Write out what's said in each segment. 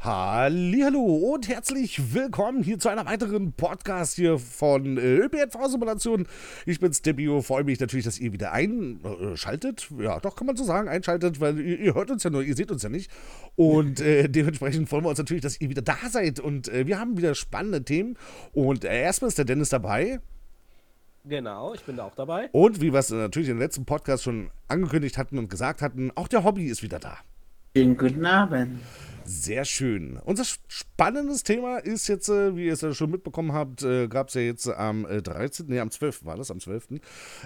Hallo und herzlich willkommen hier zu einer weiteren Podcast hier von äh, ÖPNV-Simulation. Ich bin's, Debio. Freue mich natürlich, dass ihr wieder einschaltet. Ja, doch, kann man so sagen, einschaltet, weil ihr, ihr hört uns ja nur, ihr seht uns ja nicht. Und äh, dementsprechend freuen wir uns natürlich, dass ihr wieder da seid. Und äh, wir haben wieder spannende Themen. Und äh, erstmal ist der Dennis dabei. Genau, ich bin da auch dabei. Und wie wir es natürlich im letzten Podcast schon angekündigt hatten und gesagt hatten, auch der Hobby ist wieder da. Schönen guten Abend. Sehr schön. Unser spannendes Thema ist jetzt, äh, wie ihr es ja schon mitbekommen habt, äh, gab es ja jetzt am äh, 13., nee, am 12. war das, am 12.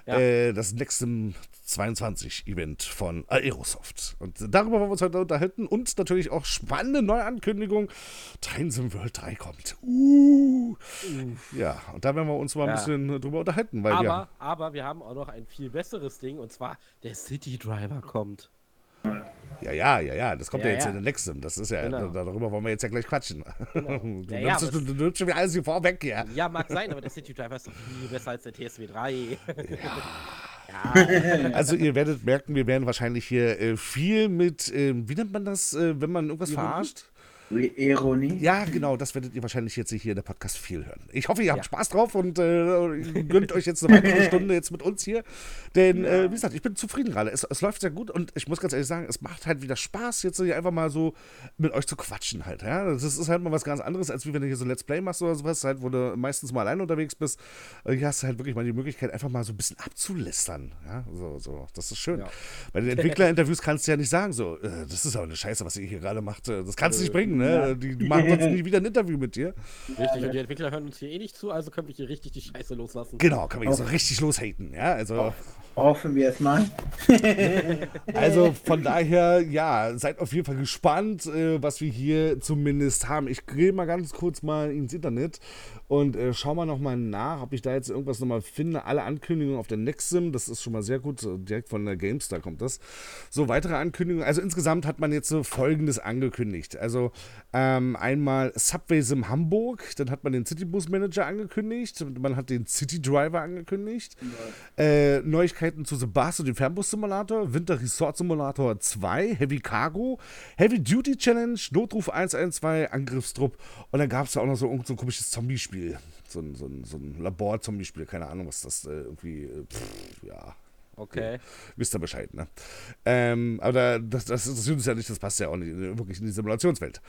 Ja. Äh, das Nexum 22 Event von Aerosoft. Und darüber wollen wir uns heute unterhalten und natürlich auch spannende Neuankündigung. Timesim World 3 kommt. Uh. Ja, und da werden wir uns mal ja. ein bisschen drüber unterhalten. Weil aber, wir, aber wir haben auch noch ein viel besseres Ding und zwar der City Driver kommt. Ja, ja, ja, ja, das kommt ja, ja jetzt ja. in den Nexum. Das ist ja, genau. darüber wollen wir jetzt ja gleich quatschen. Genau. Du, ja, nimmst, du, du, nimmst schon wieder alles hier vorweg, ja. Ja, mag sein, aber der City Driver ist doch viel besser als der TSW 3. Ja. also ihr werdet merken, wir werden wahrscheinlich hier äh, viel mit, äh, wie nennt man das, äh, wenn man irgendwas verarscht? Ironie? Ja, genau, das werdet ihr wahrscheinlich jetzt hier in der Podcast viel hören. Ich hoffe, ihr habt ja. Spaß drauf und äh, gönnt euch jetzt eine weitere Stunde jetzt mit uns hier. Denn, ja. äh, wie gesagt, ich bin zufrieden gerade. Es, es, läuft sehr gut und ich muss ganz ehrlich sagen, es macht halt wieder Spaß, jetzt hier einfach mal so mit euch zu quatschen halt. Ja? Das ist halt mal was ganz anderes, als wie wenn du hier so ein Let's Play machst oder sowas, halt, wo du meistens mal allein unterwegs bist. Hier hast du halt wirklich mal die Möglichkeit, einfach mal so ein bisschen abzulästern. Ja? So, so. Das ist schön. Ja. Bei den Entwicklerinterviews kannst du ja nicht sagen, so, äh, das ist aber eine Scheiße, was ihr hier gerade macht. Das kannst du nicht bringen, ne? Die, die machen sonst nie wieder ein Interview mit dir. Richtig, und die Entwickler hören uns hier eh nicht zu, also können wir hier richtig die Scheiße loslassen. Genau, können wir hier so richtig loshaten, ja, also... Hoffen wir es mal. also von daher, ja, seid auf jeden Fall gespannt, äh, was wir hier zumindest haben. Ich gehe mal ganz kurz mal ins Internet und äh, schau mal nochmal nach, ob ich da jetzt irgendwas nochmal finde. Alle Ankündigungen auf der Nexim, das ist schon mal sehr gut. Direkt von der GameStar kommt das. So, weitere Ankündigungen. Also insgesamt hat man jetzt so folgendes angekündigt. Also ähm, einmal Subway Sim Hamburg, dann hat man den Citybus Manager angekündigt, man hat den City Driver angekündigt. Ja. Äh, Neuigkeiten zu The Bus und dem Fernbus Simulator, Winter Resort Simulator 2, Heavy Cargo, Heavy Duty Challenge, Notruf 112, Angriffstrupp und dann gab es ja auch noch so, so ein komisches Zombie-Spiel. Zombie-Spiel. So ein, so ein, so ein Labor-Zombie-Spiel, keine Ahnung, was das äh, irgendwie, äh, pff, ja. Okay. Wisst ihr Bescheid, ne? Ähm, aber das, das interessiert uns ja nicht, das passt ja auch nicht wirklich in die Simulationswelt.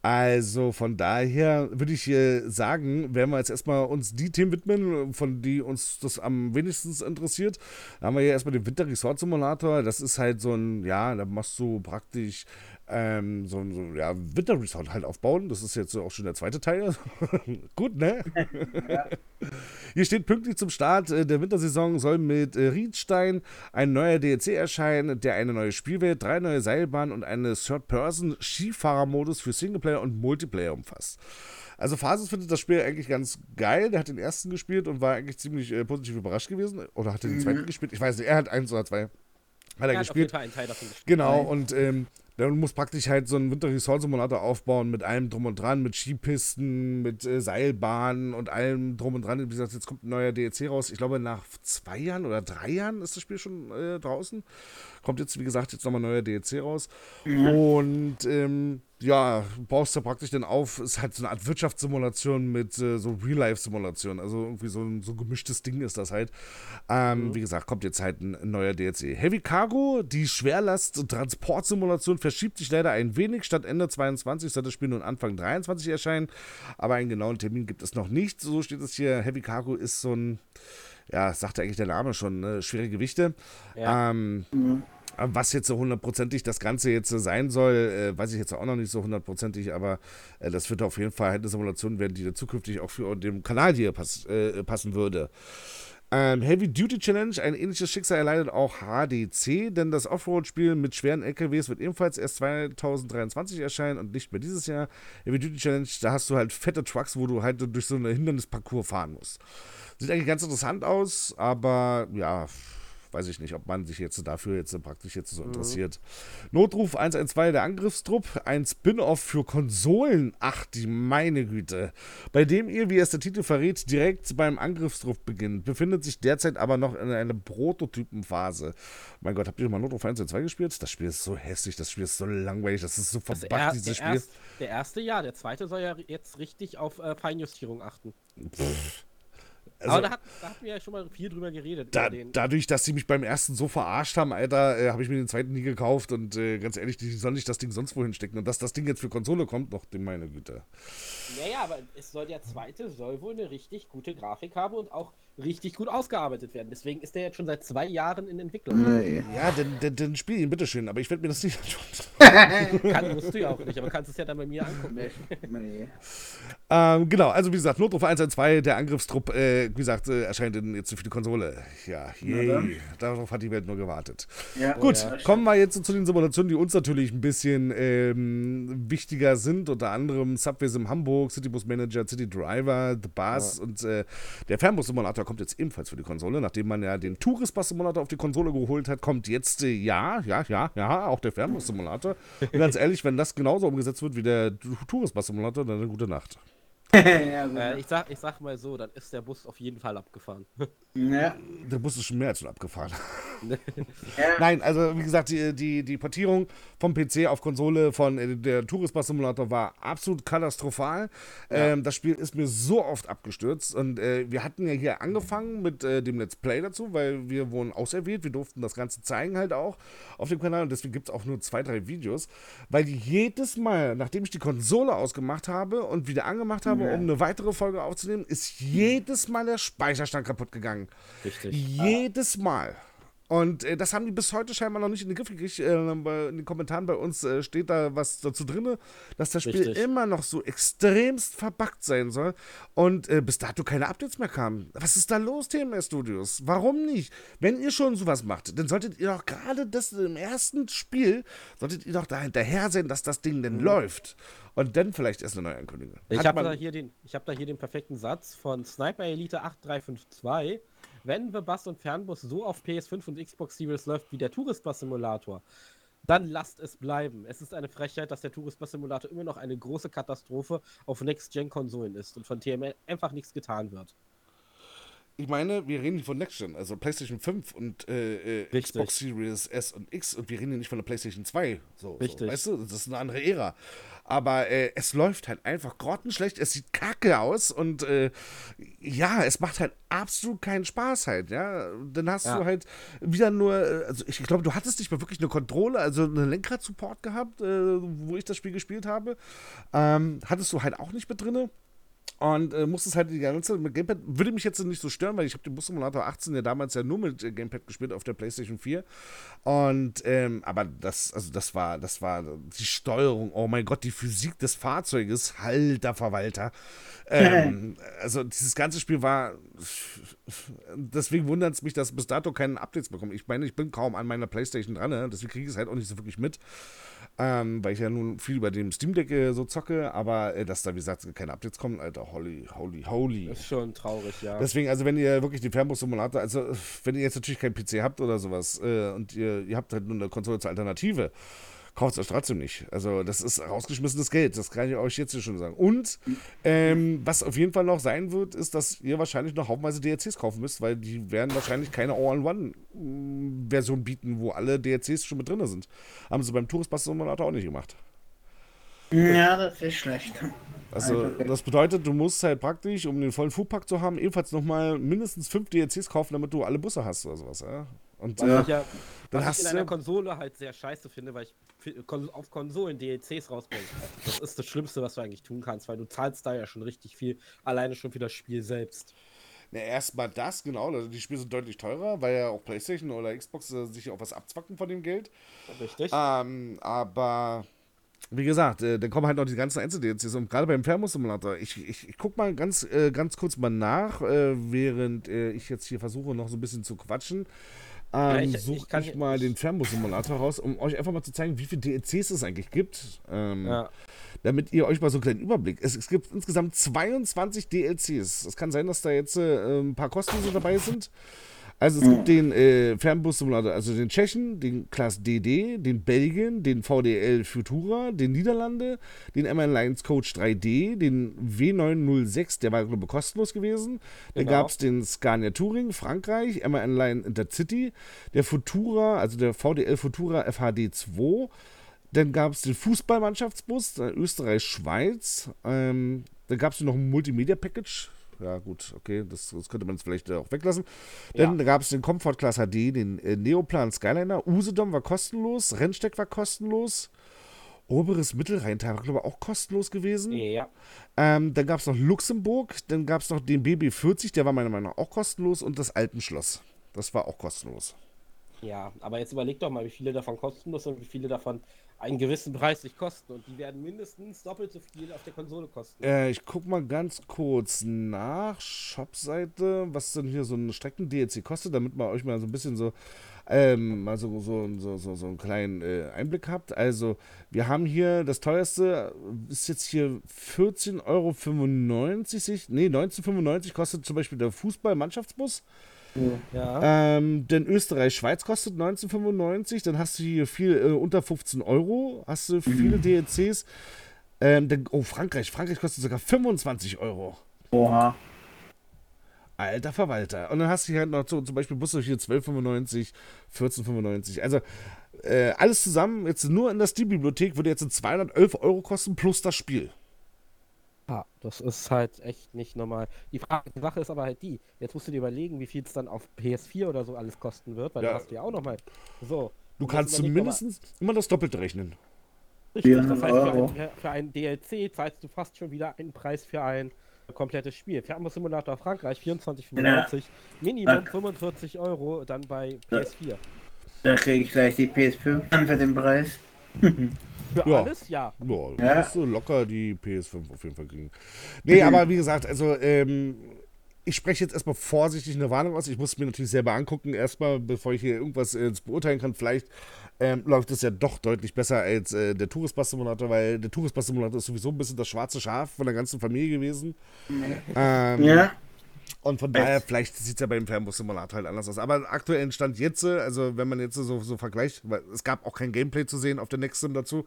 Also von daher würde ich äh, sagen, werden wir jetzt erstmal uns die Themen widmen, von die uns das am wenigsten interessiert. Da haben wir ja erstmal den Winter Resort Simulator. Das ist halt so ein, ja, da machst du praktisch ähm, so ein ja, Winter-Resort halt aufbauen. Das ist jetzt auch schon der zweite Teil. Gut, ne? Ja. Hier steht pünktlich zum Start äh, der Wintersaison soll mit äh, Riedstein ein neuer DLC erscheinen, der eine neue Spielwelt, drei neue Seilbahnen und einen Third-Person-Skifahrer-Modus für Singleplayer und Multiplayer umfasst. Also Phasis findet das Spiel eigentlich ganz geil. Der hat den ersten gespielt und war eigentlich ziemlich äh, positiv überrascht gewesen. Oder hat er den mhm. zweiten gespielt? Ich weiß nicht, er hat eins oder zwei. Hat er, er hat gespielt. Auf jeden Teil davon gespielt. Genau, und ähm, Du musst praktisch halt so einen Winter Resort Simulator aufbauen mit allem drum und dran, mit Skipisten, mit äh, Seilbahnen und allem drum und dran. Wie gesagt, jetzt kommt ein neuer DLC raus. Ich glaube, nach zwei Jahren oder drei Jahren ist das Spiel schon äh, draußen. Kommt jetzt, wie gesagt, jetzt nochmal ein neuer DLC raus. Mhm. Und ähm, ja, baust du praktisch dann auf, ist halt so eine Art Wirtschaftssimulation mit äh, so Real-Life-Simulation. Also irgendwie so ein so gemischtes Ding ist das halt. Ähm, mhm. Wie gesagt, kommt jetzt halt ein, ein neuer DLC. Heavy Cargo, die Schwerlast-Transportsimulation verschiebt sich leider ein wenig. Statt Ende 22 soll das Spiel nun Anfang 23 erscheinen. Aber einen genauen Termin gibt es noch nicht. So steht es hier. Heavy Cargo ist so ein, ja, sagt eigentlich der Name schon, ne? schwere Gewichte. Ja. Ähm, mhm. Was jetzt so hundertprozentig das Ganze jetzt sein soll, äh, weiß ich jetzt auch noch nicht so hundertprozentig, aber äh, das wird auf jeden Fall halt eine Simulation werden, die zukünftig auch für den Kanal hier pass, äh, passen würde. Ähm, Heavy Duty Challenge, ein ähnliches Schicksal erleidet auch HDC, denn das Offroad-Spiel mit schweren LKWs wird ebenfalls erst 2023 erscheinen und nicht mehr dieses Jahr. Heavy Duty Challenge, da hast du halt fette Trucks, wo du halt durch so einen Hindernisparcours fahren musst. Sieht eigentlich ganz interessant aus, aber ja, weiß ich nicht, ob man sich jetzt dafür jetzt praktisch jetzt so interessiert. Notruf 112, der Angriffstrupp, ein Spin-off für Konsolen. Ach, die meine Güte. Bei dem ihr, wie es der Titel verrät, direkt beim Angriffstrupp beginnt, befindet sich derzeit aber noch in einer Prototypenphase. Mein Gott, habt ihr mal Notruf 112 gespielt? Das Spiel ist so hässlich, das Spiel ist so langweilig, das ist so verbuggt, er, dieses Spiel. erst, der erste ja, der zweite soll ja jetzt richtig auf äh, Feinjustierung achten. Also- Aber da, hat, da hatten wir ja schon mal viel drüber geredet. Da, dadurch, dass sie mich beim ersten so verarscht haben, Alter, äh, habe ich mir den zweiten nie gekauft und äh, ganz ehrlich, die sollen nicht das Ding sonst wohin stecken. Und dass das Ding jetzt für Konsole kommt, noch, meine Güte. Naja, aber es soll der zweite soll wohl eine richtig gute Grafik haben und auch richtig gut ausgearbeitet werden. Deswegen ist der jetzt schon seit zwei Jahren in Entwicklung. Nee. Ja, dann, dann, dann spiel ihn, bitteschön, aber ich werde mir das nicht anschauen. Kann, musst du ja auch nicht, aber kannst es ja dann bei mir angucken. Nee. ähm, genau, also wie gesagt, Notruf 112, der Angriffstrupp, äh, wie gesagt, äh, erscheint in, jetzt für die Konsole. Ja, yay. Darauf hat die Welt nur gewartet. Ja, Gut, ja. kommen wir jetzt zu den Simulationen, die uns natürlich ein bisschen ähm, wichtiger sind. Unter anderem Subway Sim Hamburg, Citybus Manager, City Driver, The Bus und äh, der Fernbus-Simulator kommt jetzt ebenfalls für die Konsole. Nachdem man ja den Tourist-Bus-Simulator auf die Konsole geholt hat, kommt jetzt, äh, ja, ja, ja, ja, auch der Fernbus-Simulator. Und ganz ehrlich, wenn das genauso umgesetzt wird wie der Tourist-Bus-Simulator, dann eine gute Nacht. ja. Äh, ich, sag, ich sag mal so, dann ist der Bus auf jeden Fall abgefahren. ja. Der Bus ist schon mehr als schon abgefahren. ja. Nein, also wie gesagt, die, die, die Portierung vom PC auf Konsole von äh, der Tourist Bus Simulator war absolut katastrophal. Ähm, das Spiel ist mir so oft abgestürzt und äh, wir hatten ja hier angefangen mit äh, dem Let's Play dazu, weil wir wurden auserwählt, wir durften das Ganze zeigen halt auch auf dem Kanal und deswegen gibt es auch nur zwei, drei Videos, weil jedes Mal, nachdem ich die Konsole ausgemacht habe und wieder angemacht habe, Ja. um eine weitere Folge aufzunehmen, ist jedes Mal der Speicherstand kaputt gegangen. Richtig. Jedes Mal. Und äh, das haben die bis heute scheinbar noch nicht in den Griff gekriegt. Äh, in den Kommentaren bei uns äh, steht da was dazu drin, dass das Spiel Richtig. immer noch so extremst verbuggt sein soll und äh, bis dato keine Updates mehr kamen. Was ist da los, TMS Studios? Warum nicht? Wenn ihr schon sowas macht, dann solltet ihr doch gerade das im ersten Spiel, solltet ihr doch da hinterher sein, dass das Ding denn läuft. Und dann vielleicht erst eine neue Ankündigung. Ich habe da, hier den- ich hab da hier den perfekten Satz von Sniper Elite 8352. Wenn The Bus und Fernbus so auf PS5 und Xbox Series läuft wie der Tourist Bus Simulator, dann lasst es bleiben. Es ist eine Frechheit, dass der Tourist Bus Simulator immer noch eine große Katastrophe auf Next-Gen-Konsolen ist und von TML einfach nichts getan wird. Ich meine, wir reden hier von Next Gen, also PlayStation 5 und äh, äh. Xbox Series S und X und wir reden hier nicht von der PlayStation 2. So, Richtig. So, weißt du, das ist eine andere Ära. Aber äh, es läuft halt einfach grottenschlecht, es sieht kacke aus und äh, ja, es macht halt absolut keinen Spaß halt, ja. Dann hast Ja. du halt wieder nur, äh, also ich, ich glaube, du hattest nicht mal wirklich eine Kontrolle, also einen Lenkrad-Support gehabt, äh, wo ich das Spiel gespielt habe. Ähm, hattest du halt auch nicht mit drinne. Und äh, musstest halt die ganze Zeit mit Gamepad, würde mich jetzt nicht so stören, weil ich habe den Bus Simulator 18 ja damals ja nur mit äh, Gamepad gespielt auf der PlayStation 4. Und, ähm, aber das, also das war, das war die Steuerung, oh mein Gott, die Physik des Fahrzeuges, halter Verwalter. Ähm, also dieses ganze Spiel war, deswegen wundert es mich, dass bis dato keine Updates bekommen. Ich meine, ich bin kaum an meiner PlayStation dran, ne? deswegen kriege ich es halt auch nicht so wirklich mit. Ähm, weil ich ja nun viel über dem Steam Deck äh, so zocke, aber äh, dass da, wie gesagt, keine Updates kommen, Alter, holy, holy, holy. Ist schon traurig, ja. Deswegen, also wenn ihr wirklich den Fernbus-Simulator, also wenn ihr jetzt natürlich keinen PC habt oder sowas äh, und ihr, ihr habt halt nur eine Konsole zur Alternative, kauft es euch trotzdem nicht. Also das ist rausgeschmissenes Geld, das kann ich euch jetzt hier schon sagen. Und ähm, was auf jeden Fall noch sein wird, ist, dass ihr wahrscheinlich noch haufenweise DLCs kaufen müsst, weil die werden wahrscheinlich keine All-in-One-Version bieten, wo alle DLCs schon mit drin sind. Haben sie beim Tourist Bus Simulator auch nicht gemacht. ja, das ist schlecht. Also das bedeutet, du musst halt praktisch, um den vollen Foodpack zu haben, ebenfalls nochmal mindestens fünf DLCs kaufen, damit du alle Busse hast oder sowas. Ja? Und Was äh, ich, ja, dann was hast ich in du- einer Konsole halt sehr scheiße finde, weil ich auf Konsolen DLCs rausbringe. Das ist das Schlimmste, was du eigentlich tun kannst, weil du zahlst da ja schon richtig viel, alleine schon für das Spiel selbst. na, erstmal das, genau, also die Spiele sind deutlich teurer, weil ja auch Playstation oder Xbox äh, sich auch was abzwacken von dem Geld. Richtig? Ähm, aber wie gesagt, äh, dann kommen halt noch die ganzen Einzel-DLCs und gerade beim Thermos-Simulator, ich, ich, ich guck mal ganz, äh, ganz kurz mal nach, äh, während äh, ich jetzt hier versuche, noch so ein bisschen zu quatschen. Ähm, ich- ich suche ich hier- mal den Fernbus-Simulator raus, um euch einfach mal zu zeigen, wie viele DLCs es eigentlich gibt. Ähm, ja. damit ihr euch mal so einen kleinen Überblick. Es, es gibt insgesamt 22 DLCs. Es kann sein, dass da jetzt äh, ein paar kostenlose dabei sind. Also es gibt den äh, Fernbus-Simulator, also den Tschechen, den Class DD, den Belgien, den VDL Futura, den Niederlande, den MN Lions Coach 3D, den W906, der war glaube ich kostenlos gewesen. Dann Genau. gab es den Scania Touring, Frankreich, MAN Line Intercity, der Futura, also der VDL Futura FHD2. Dann gab es den Fußballmannschaftsbus, äh, Österreich-Schweiz. Ähm, dann gab es noch ein Multimedia-Package. Ja, gut, okay, das, das könnte man jetzt vielleicht äh, auch weglassen. Dann gab es den Comfort Class HD, den äh, Neoplan Skyliner. Usedom war kostenlos, Rennsteck war kostenlos. Oberes Mittelrheintal war, glaube ich, auch kostenlos gewesen. Ja. Ähm, dann gab es noch Luxemburg, dann gab es noch den BB40, der war meiner Meinung nach auch kostenlos und das Alpenschloss. Das war auch kostenlos. Ja, aber jetzt überleg doch mal, wie viele davon kostenlos und wie viele davon einen gewissen Preis nicht kosten. Und die werden mindestens doppelt so viel auf der Konsole kosten. Äh, ich guck mal ganz kurz nach. Shopseite, was denn hier so ein Strecken-DLC kostet, damit man euch mal so ein bisschen so, ähm, mal so, so, so, so, einen kleinen äh, Einblick habt. Also, wir haben hier das teuerste, ist jetzt hier 14,95 Euro. Nee, 19,95 kostet zum Beispiel der Fußball-Mannschaftsbus. Ja. Ähm, denn Österreich-Schweiz kostet 19,95. Dann hast du hier viel äh, unter 15 Euro. Hast du viele DLCs. Ähm, dann, oh, Frankreich. Frankreich kostet sogar 25 Euro. Oha. Alter Verwalter. Und dann hast du hier halt noch so, zum Beispiel Busse hier 12,95, 14,95. Also äh, alles zusammen, jetzt nur in der Steam-Bibliothek, würde jetzt 211 Euro kosten plus das Spiel. Ja, das ist halt echt nicht normal. Die, Frage, die Sache ist aber halt die, jetzt musst du dir überlegen, wie viel es dann auf PS4 oder so alles kosten wird, weil Ja. da hast du ja auch nochmal. So. Du kannst zumindest immer das Doppelte rechnen. Richtig, das 400 heißt, für ein, für ein DLC zahlst du fast schon wieder einen Preis für ein komplettes Spiel. Fernbus Simulator Frankreich 24,95, Minimum 45 Euro dann bei PS4. Da kriege ich gleich die PS5 an für den Preis. Für Ja. alles, ja. Ja, du Ja. wirst so locker die PS5 auf jeden Fall kriegen. Nee, aber wie gesagt, also ähm, ich spreche jetzt erstmal vorsichtig eine Warnung aus. Ich muss es mir natürlich selber angucken, erstmal, bevor ich hier irgendwas äh, beurteilen kann. Vielleicht ähm, läuft es ja doch deutlich besser als äh, der Tourist Simulator, weil der Tourist Simulator ist sowieso ein bisschen das schwarze Schaf von der ganzen Familie gewesen. Ähm, Ja. Und von daher, vielleicht sieht es ja beim Fernbus-Simulator halt anders aus. Aber aktuellen Stand jetzt, äh, also wenn man jetzt so, so vergleicht, weil es gab auch kein Gameplay zu sehen auf der Next Sim dazu,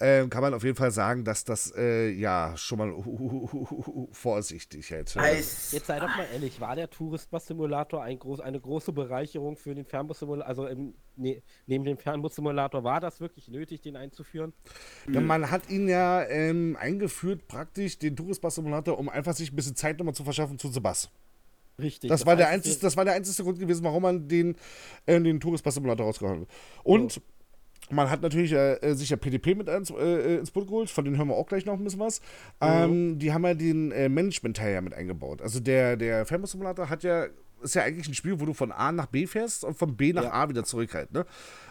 ähm, kann man auf jeden Fall sagen, dass das äh, ja schon mal vorsichtig hätte. Eis. Jetzt sei doch mal ehrlich, war der Touristbus Simulator ein groß, eine große Bereicherung für den Fernbus Simulator? Also im, ne, neben dem Fernbus Simulator war das wirklich nötig, den einzuführen? Ja, man hat ihn ja ähm, eingeführt, praktisch, den Tourist-Bus-Simulator, um einfach sich ein bisschen Zeit nochmal zu verschaffen zu Sebas. Richtig. Das, war der einzige, das war der einzige Grund gewesen, warum man den, äh, den Tourist-Bus-Simulator rausgehauen hat. Und man hat natürlich äh, äh, sich ja PDP mit ins, äh, ins Boot geholt, von denen hören wir auch gleich noch ein bisschen was. Ähm, die haben ja den äh, Management-Teil ja mit eingebaut. Also der, der Fernbus-Simulator hat ja, ist ja eigentlich ein Spiel, wo du von A nach B fährst und von B nach Ja. A wieder zurück halt, ne?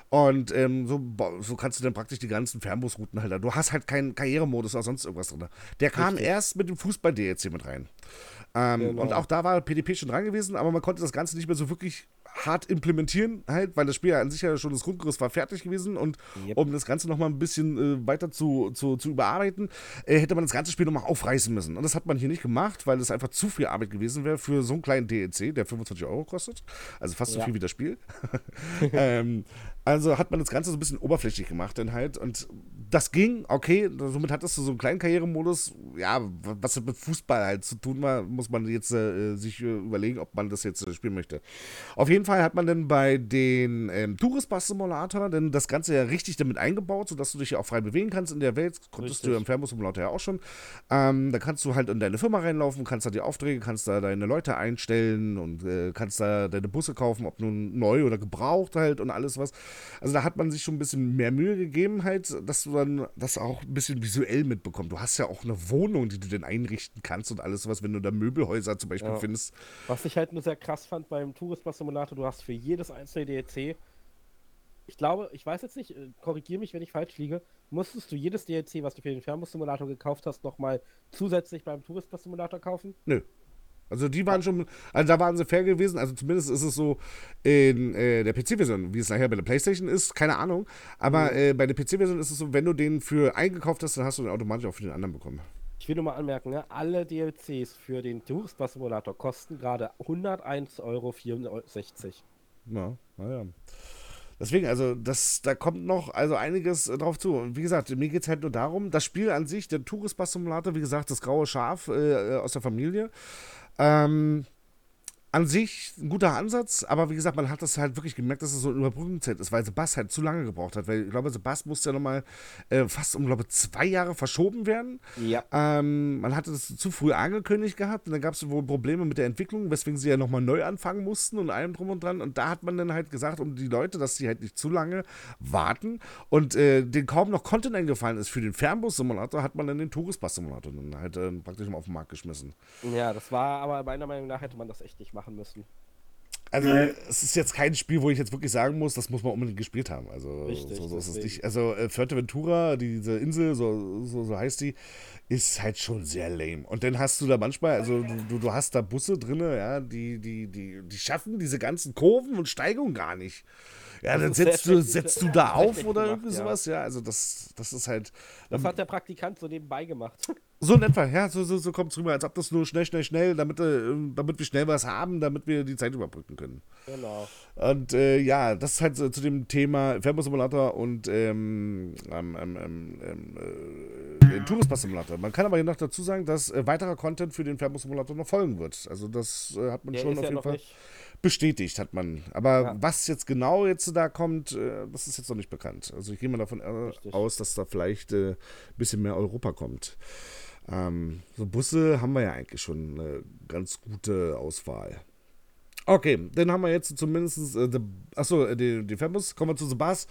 Und ähm, so, so kannst du dann praktisch die ganzen Fernbusrouten halt. Du hast halt keinen Karrieremodus oder sonst irgendwas drin. Der kam Richtig. erst mit dem Fußball-DLC mit rein. Ähm, Genau. Und auch da war PDP schon dran gewesen, aber man konnte das Ganze nicht mehr so wirklich hart implementieren, halt, weil das Spiel ja an sich ja schon das Grundgerüst war fertig gewesen und Yep. um das Ganze nochmal ein bisschen äh, weiter zu, zu, zu überarbeiten, äh, hätte man das ganze Spiel nochmal aufreißen müssen. Und das hat man hier nicht gemacht, weil es einfach zu viel Arbeit gewesen wäre für so einen kleinen DLC, der 25 Euro kostet. Also fast so Ja. viel wie das Spiel. ähm, also hat man das Ganze so ein bisschen oberflächlich gemacht dann halt und das ging, okay, somit hattest du so einen kleinen Karrieremodus, ja, was mit Fußball halt zu tun war, muss man jetzt äh, sich äh, überlegen, ob man das jetzt äh, spielen möchte. Auf jeden Fall hat man dann bei den ähm, Tourist Bus Simulator dann das Ganze ja richtig damit eingebaut, sodass du dich ja auch frei bewegen kannst in der Welt. Konntest du Richtig. ja im Fernbus Simulator ja auch schon. Ähm, da kannst du halt in deine Firma reinlaufen, kannst da die Aufträge, kannst da deine Leute einstellen und äh, kannst da deine Busse kaufen, ob nun neu oder gebraucht halt und alles was. Also da hat man sich schon ein bisschen mehr Mühe gegeben halt, dass du dann das auch ein bisschen visuell mitbekommst. Du hast ja auch eine Wohnung, die du dann einrichten kannst und alles was, wenn du da Möbelhäuser zum Beispiel Ja. findest. Was ich halt nur sehr krass fand beim Touristbus Simulator, du hast für jedes einzelne DLC, ich glaube, ich weiß jetzt nicht, äh, korrigiere mich, wenn ich falsch liege, musstest du jedes DLC, was du für den Fernbus Simulator gekauft hast, nochmal zusätzlich beim Touristbus Simulator kaufen? Nö. Also die waren schon, also da waren sie fair gewesen, also zumindest ist es so in äh, der PC-Version, wie es nachher bei der Playstation ist, keine Ahnung, aber äh, bei der PC-Version ist es so, wenn du den für eingekauft hast, dann hast du den automatisch auch für den anderen bekommen. Ich will nur mal anmerken, ne, alle DLCs für den Tourist Simulator kosten gerade 101,64 Euro. Ja, naja. Deswegen, also, das, da kommt noch also einiges äh, drauf zu. Und wie gesagt, mir geht es halt nur darum, das Spiel an sich, der Tourist-Simulator, wie gesagt, das graue Schaf äh, aus der Familie. Ähm, an sich ein guter Ansatz, aber wie gesagt, man hat das halt wirklich gemerkt, dass es so eine Überbrückungszeit ist, weil Sebast halt zu lange gebraucht hat. Weil ich glaube, Sebast musste ja nochmal äh, fast um, glaube ich, zwei Jahre verschoben werden. Ja. Ähm, man hatte das zu früh angekündigt gehabt und dann gab es wohl Probleme mit der Entwicklung, weswegen sie ja nochmal neu anfangen mussten und allem drum und dran. Und da hat man dann halt gesagt, um die Leute, dass sie halt nicht zu lange warten und äh, denen kaum noch Content eingefallen ist für den Fernbus-Simulator, hat man dann den Touristbus-Simulator dann halt äh, praktisch mal auf den Markt geschmissen. Ja, das war aber meiner Meinung nach hätte man das echt nicht machen müssen. Also, Nee. es ist jetzt kein Spiel, wo ich jetzt wirklich sagen muss, das muss man unbedingt gespielt haben. Also, Richtig, so, so ist es nicht. Also, äh, Fuerteventura, diese Insel, so, so, so heißt die, ist halt schon sehr lame. Und dann hast du da manchmal, also, du, du, hast da Busse drin, ja, die, die, die, die schaffen diese ganzen Kurven und Steigungen gar nicht. Ja, dann setzt du, setzt du da auf oder gemacht, irgendwie ja. sowas. Ja, also, das, das ist halt. Das hat der Praktikant so nebenbei gemacht. So in etwa, ja, so, so, so kommt es rüber, als ob das nur schnell, schnell, schnell, damit, äh, damit wir schnell was haben, damit wir die Zeit überbrücken können. genau. Und äh, ja, das ist halt so, zu dem Thema Fernbus-Simulator und ähm, ähm, ähm, ähm, ähm, äh, Touristbus-Simulator. Man kann aber hier noch dazu sagen, dass äh, weiterer Content für den Fernbus-Simulator noch folgen wird. Also das äh, hat man Der schon auf ja jeden Fall nicht. bestätigt, hat man. Aber Ja. was jetzt genau jetzt da kommt, äh, das ist jetzt noch nicht bekannt. Also ich gehe mal davon Richtig. aus, dass da vielleicht ein bisschen mehr Europa kommt. Ähm, so Busse haben wir ja eigentlich schon eine ganz gute Auswahl. Okay, dann haben wir jetzt zumindest, äh, the, achso, äh, die, die Fernbus. Kommen wir zu Sebas.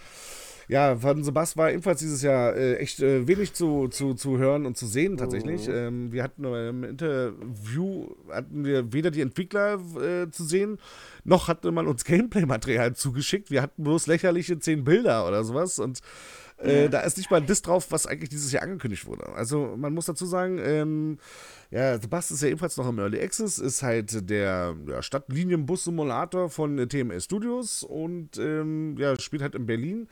Ja, von Sebas war ebenfalls dieses Jahr äh, echt äh, wenig zu, zu, zu hören und zu sehen tatsächlich. Mhm. Ähm, wir hatten im Interview hatten wir weder die Entwickler äh, zu sehen, noch hatte man uns Gameplay-Material zugeschickt. Wir hatten bloß lächerliche zehn Bilder oder sowas und äh, da ist nicht mal das drauf, was eigentlich dieses Jahr angekündigt wurde. Also man muss dazu sagen, ähm, ja, Sebastian ist ja ebenfalls noch im Early Access, ist halt der ja, Stadtlinienbus-Simulator von äh, TMS Studios und ähm, ja, spielt halt in Berlin.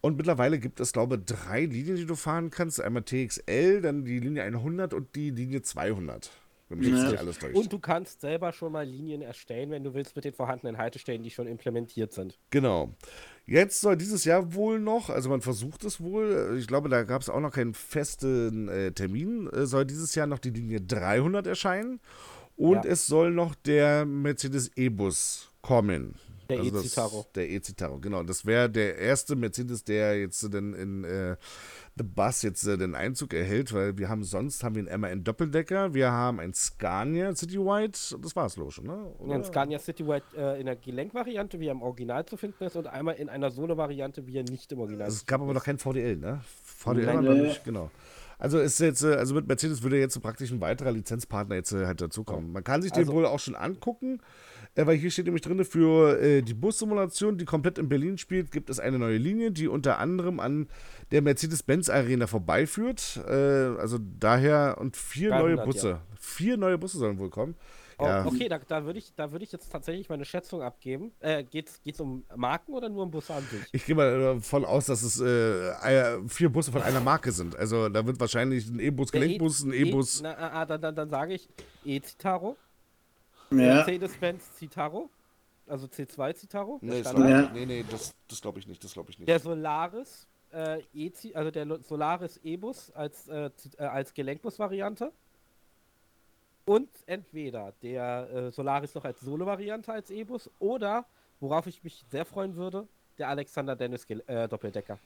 Und mittlerweile gibt es, glaube ich, drei Linien, die du fahren kannst. Einmal TXL, dann die Linie 100 und die Linie 200. Wenn mich jetzt Ja. nicht alles täuscht. Und du kannst selber schon mal Linien erstellen, wenn du willst, mit den vorhandenen Haltestellen, die schon implementiert sind. Genau. Jetzt soll dieses Jahr wohl noch, also man versucht es wohl, ich glaube, da gab es auch noch keinen festen äh, Termin, äh, soll dieses Jahr noch die Linie 300 erscheinen und Ja. es soll noch der Mercedes E-Bus kommen. Der das- E-Citaro. Der E-Citaro, genau. Das wäre der erste Mercedes, der jetzt dann in äh, The Bus jetzt äh, den Einzug erhält, weil wir haben sonst haben wir einen MAN Doppeldecker, wir haben ein Scania Citywide, das war's los schon, ne? Ja, ein Scania Citywide äh, in der Gelenkvariante, wie er im Original zu finden ist, und einmal in einer Solo-Variante, wie er nicht im Original Also Es gab aber noch ist. kein VDL, ne? VDL Nein, war noch nee. nicht, genau. Also ist jetzt, äh, also mit Mercedes würde jetzt praktisch ein weiterer Lizenzpartner jetzt äh, halt dazukommen. Man kann sich den Also- wohl auch schon angucken, äh, weil hier steht nämlich drin, für äh, die Bussimulation, die komplett in Berlin spielt, gibt es eine neue Linie, die unter anderem an der Mercedes-Benz Arena vorbeiführt. Äh, also daher und vier 300, neue Busse. Vier neue Busse sollen wohl kommen. Oh, Ja. Okay, da, da würde ich, da würd ich jetzt tatsächlich meine Schätzung abgeben. Äh, geht's, geht's um Marken oder nur um Busse an sich? Ich gehe mal davon aus, dass es äh, äh, vier Busse von einer Marke sind. Also da wird wahrscheinlich ein E-Bus, Der Gelenkbus, ein E- E-Bus. Ah, ah, dann, dann, dann sage ich E-Citaro, Ja. Mercedes-Benz Citaro, also C2 Citaro, der Nee, das Standard. Ja. nee, nee, das, das glaube ich nicht, das glaube ich nicht. der Solaris, äh, e also der Solaris E-Bus als, äh, äh, als Gelenkbus-Variante. Und entweder der äh, Solaris noch als Solo-Variante als E-Bus oder, worauf ich mich sehr freuen würde, der Alexander Dennis Gel- äh, Doppeldecker.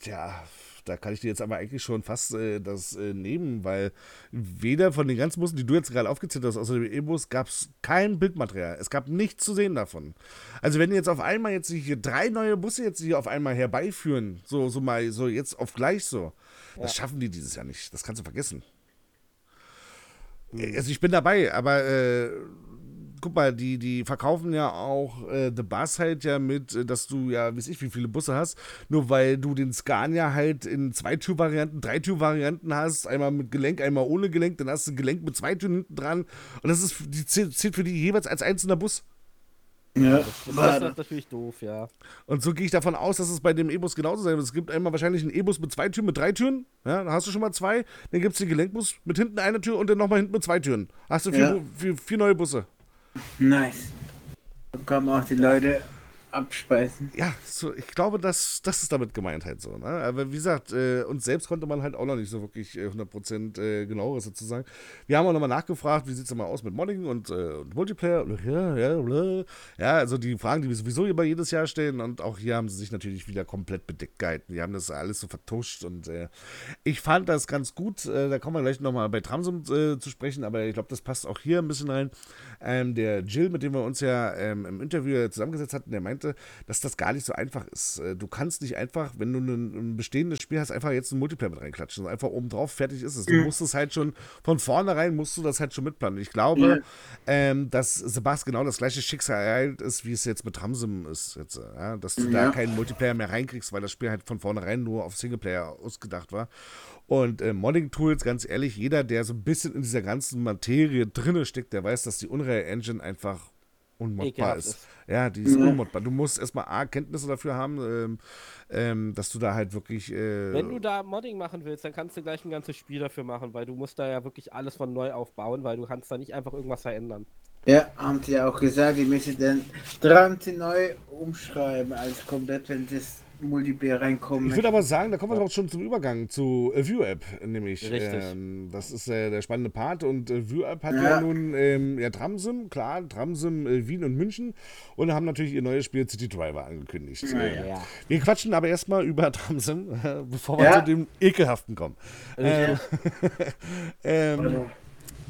Tja, da kann ich dir jetzt aber eigentlich schon fast äh, das äh, nehmen, weil weder von den ganzen Bussen, die du jetzt gerade aufgezählt hast, außer dem E-Bus, gab es kein Bildmaterial. Es gab nichts zu sehen davon. Also wenn jetzt auf einmal jetzt hier drei neue Busse jetzt hier auf einmal herbeiführen, so, so mal, so jetzt auf gleich so, das schaffen die dieses Jahr nicht. Das kannst du vergessen. Also ich bin dabei, aber äh, guck mal, die, die verkaufen ja auch äh, The Bus halt ja mit, äh, dass du ja, weiß ich, wie viele Busse hast, nur weil du den Scania halt in zwei Tür-Varianten, drei Tür-Varianten hast, einmal mit Gelenk, einmal ohne Gelenk, dann hast du ein Gelenk mit zwei Türen hinten dran und das ist, die zählt, für die jeweils als einzelner Bus. Ja, Das, ist natürlich doof, ja. Und so gehe ich davon aus, dass es bei dem E-Bus genauso sein wird. Es gibt einmal wahrscheinlich einen E-Bus mit zwei Türen, mit drei Türen. Ja, dann hast du schon mal zwei. Dann gibt es den Gelenkbus mit hinten einer Tür und dann nochmal hinten mit zwei Türen. Hast du vier, Ja. Vier, vier neue Busse. Nice. Da kann man auch die Leute abspeisen. Ja, so, ich glaube, das, das ist damit gemeint halt so. Ne? Aber wie gesagt, äh, uns selbst konnte man halt auch noch nicht so wirklich äh, 100% äh, genaueres dazu sagen. Wir haben auch nochmal nachgefragt, wie sieht es denn mal aus mit Modding und, äh, und Multiplayer. Ja, also die Fragen, die wir sowieso immer jedes Jahr stellen. Und auch hier haben sie sich natürlich wieder komplett bedeckt gehalten. Die haben das alles so vertuscht. Und äh, ich fand das ganz gut. Äh, da kommen wir gleich nochmal bei Tramsum äh, zu sprechen. Aber ich glaube, das passt auch hier ein bisschen rein. Ähm, der Jill, mit dem wir uns ja ähm, im Interview zusammengesetzt hatten, der meinte, dass das gar nicht so einfach ist. Äh, Du kannst nicht einfach, wenn du ein, ein bestehendes Spiel hast, einfach jetzt einen Multiplayer mit reinklatschen. Also Einfach oben drauf, fertig ist es. Du musst es halt schon, von vornherein musst du das halt schon mitplanen. Ich glaube, Ja. ähm, dass Sebastian genau das gleiche Schicksal ereilt ist, wie es jetzt mit Ramsim ist. Jetzt, ja? Dass du da Ja. keinen Multiplayer mehr reinkriegst, weil das Spiel halt von vornherein nur auf Singleplayer ausgedacht war. Und äh, Modding-Tools, ganz ehrlich, jeder, der so ein bisschen in dieser ganzen Materie drinne steckt, der weiß, dass die Unreal Engine einfach unmodbar ist. ist. Ja, die ist Ja. unmodbar. Du musst erstmal A, Kenntnisse dafür haben, ähm, ähm, dass du da halt wirklich. Äh, Wenn du da Modding machen willst, dann kannst du gleich ein ganzes Spiel dafür machen, weil du musst da ja wirklich alles von neu aufbauen, weil du kannst da nicht einfach irgendwas verändern. Ja, haben sie ja auch gesagt, die müssen den Tramzi neu umschreiben, als komplett, wenn das Multiplayer reinkommt. Ich würde aber sagen, da kommen wir doch schon zum Übergang zu äh, View-App, nämlich. Richtig. Ähm, das ist äh, der spannende Part und äh, View-App hat ja, Ja. nun ähm, ja, Tramsim, klar, Tramsim, äh, Wien und München und haben natürlich ihr neues Spiel City Driver angekündigt. Äh, Ja. Wir quatschen aber erstmal über Tramsim, äh, bevor wir Ja. zu dem Ekelhaften kommen. Äh, ähm,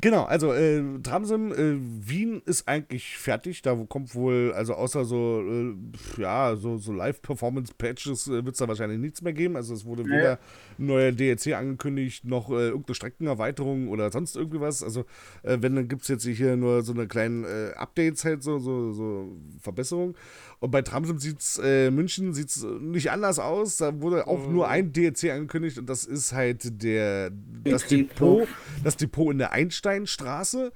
Genau, also äh, Tramsim, äh, Wien ist eigentlich fertig. Da kommt wohl, also außer so, äh, ja, so, so Live-Performance-Patches äh, wird es da wahrscheinlich nichts mehr geben. Also es wurde Nee. weder ein neuer DLC angekündigt, noch äh, irgendeine Streckenerweiterung oder sonst irgendwie was. Also äh, wenn, dann gibt es jetzt hier nur so eine kleinen äh, Updates halt, so, so, so Verbesserungen. Und bei Tramsim sieht's, äh, München sieht es nicht anders aus. Da wurde auch Mhm. nur ein DLC angekündigt und das ist halt der, das. Depot, das Depot in der Einsteinstraße.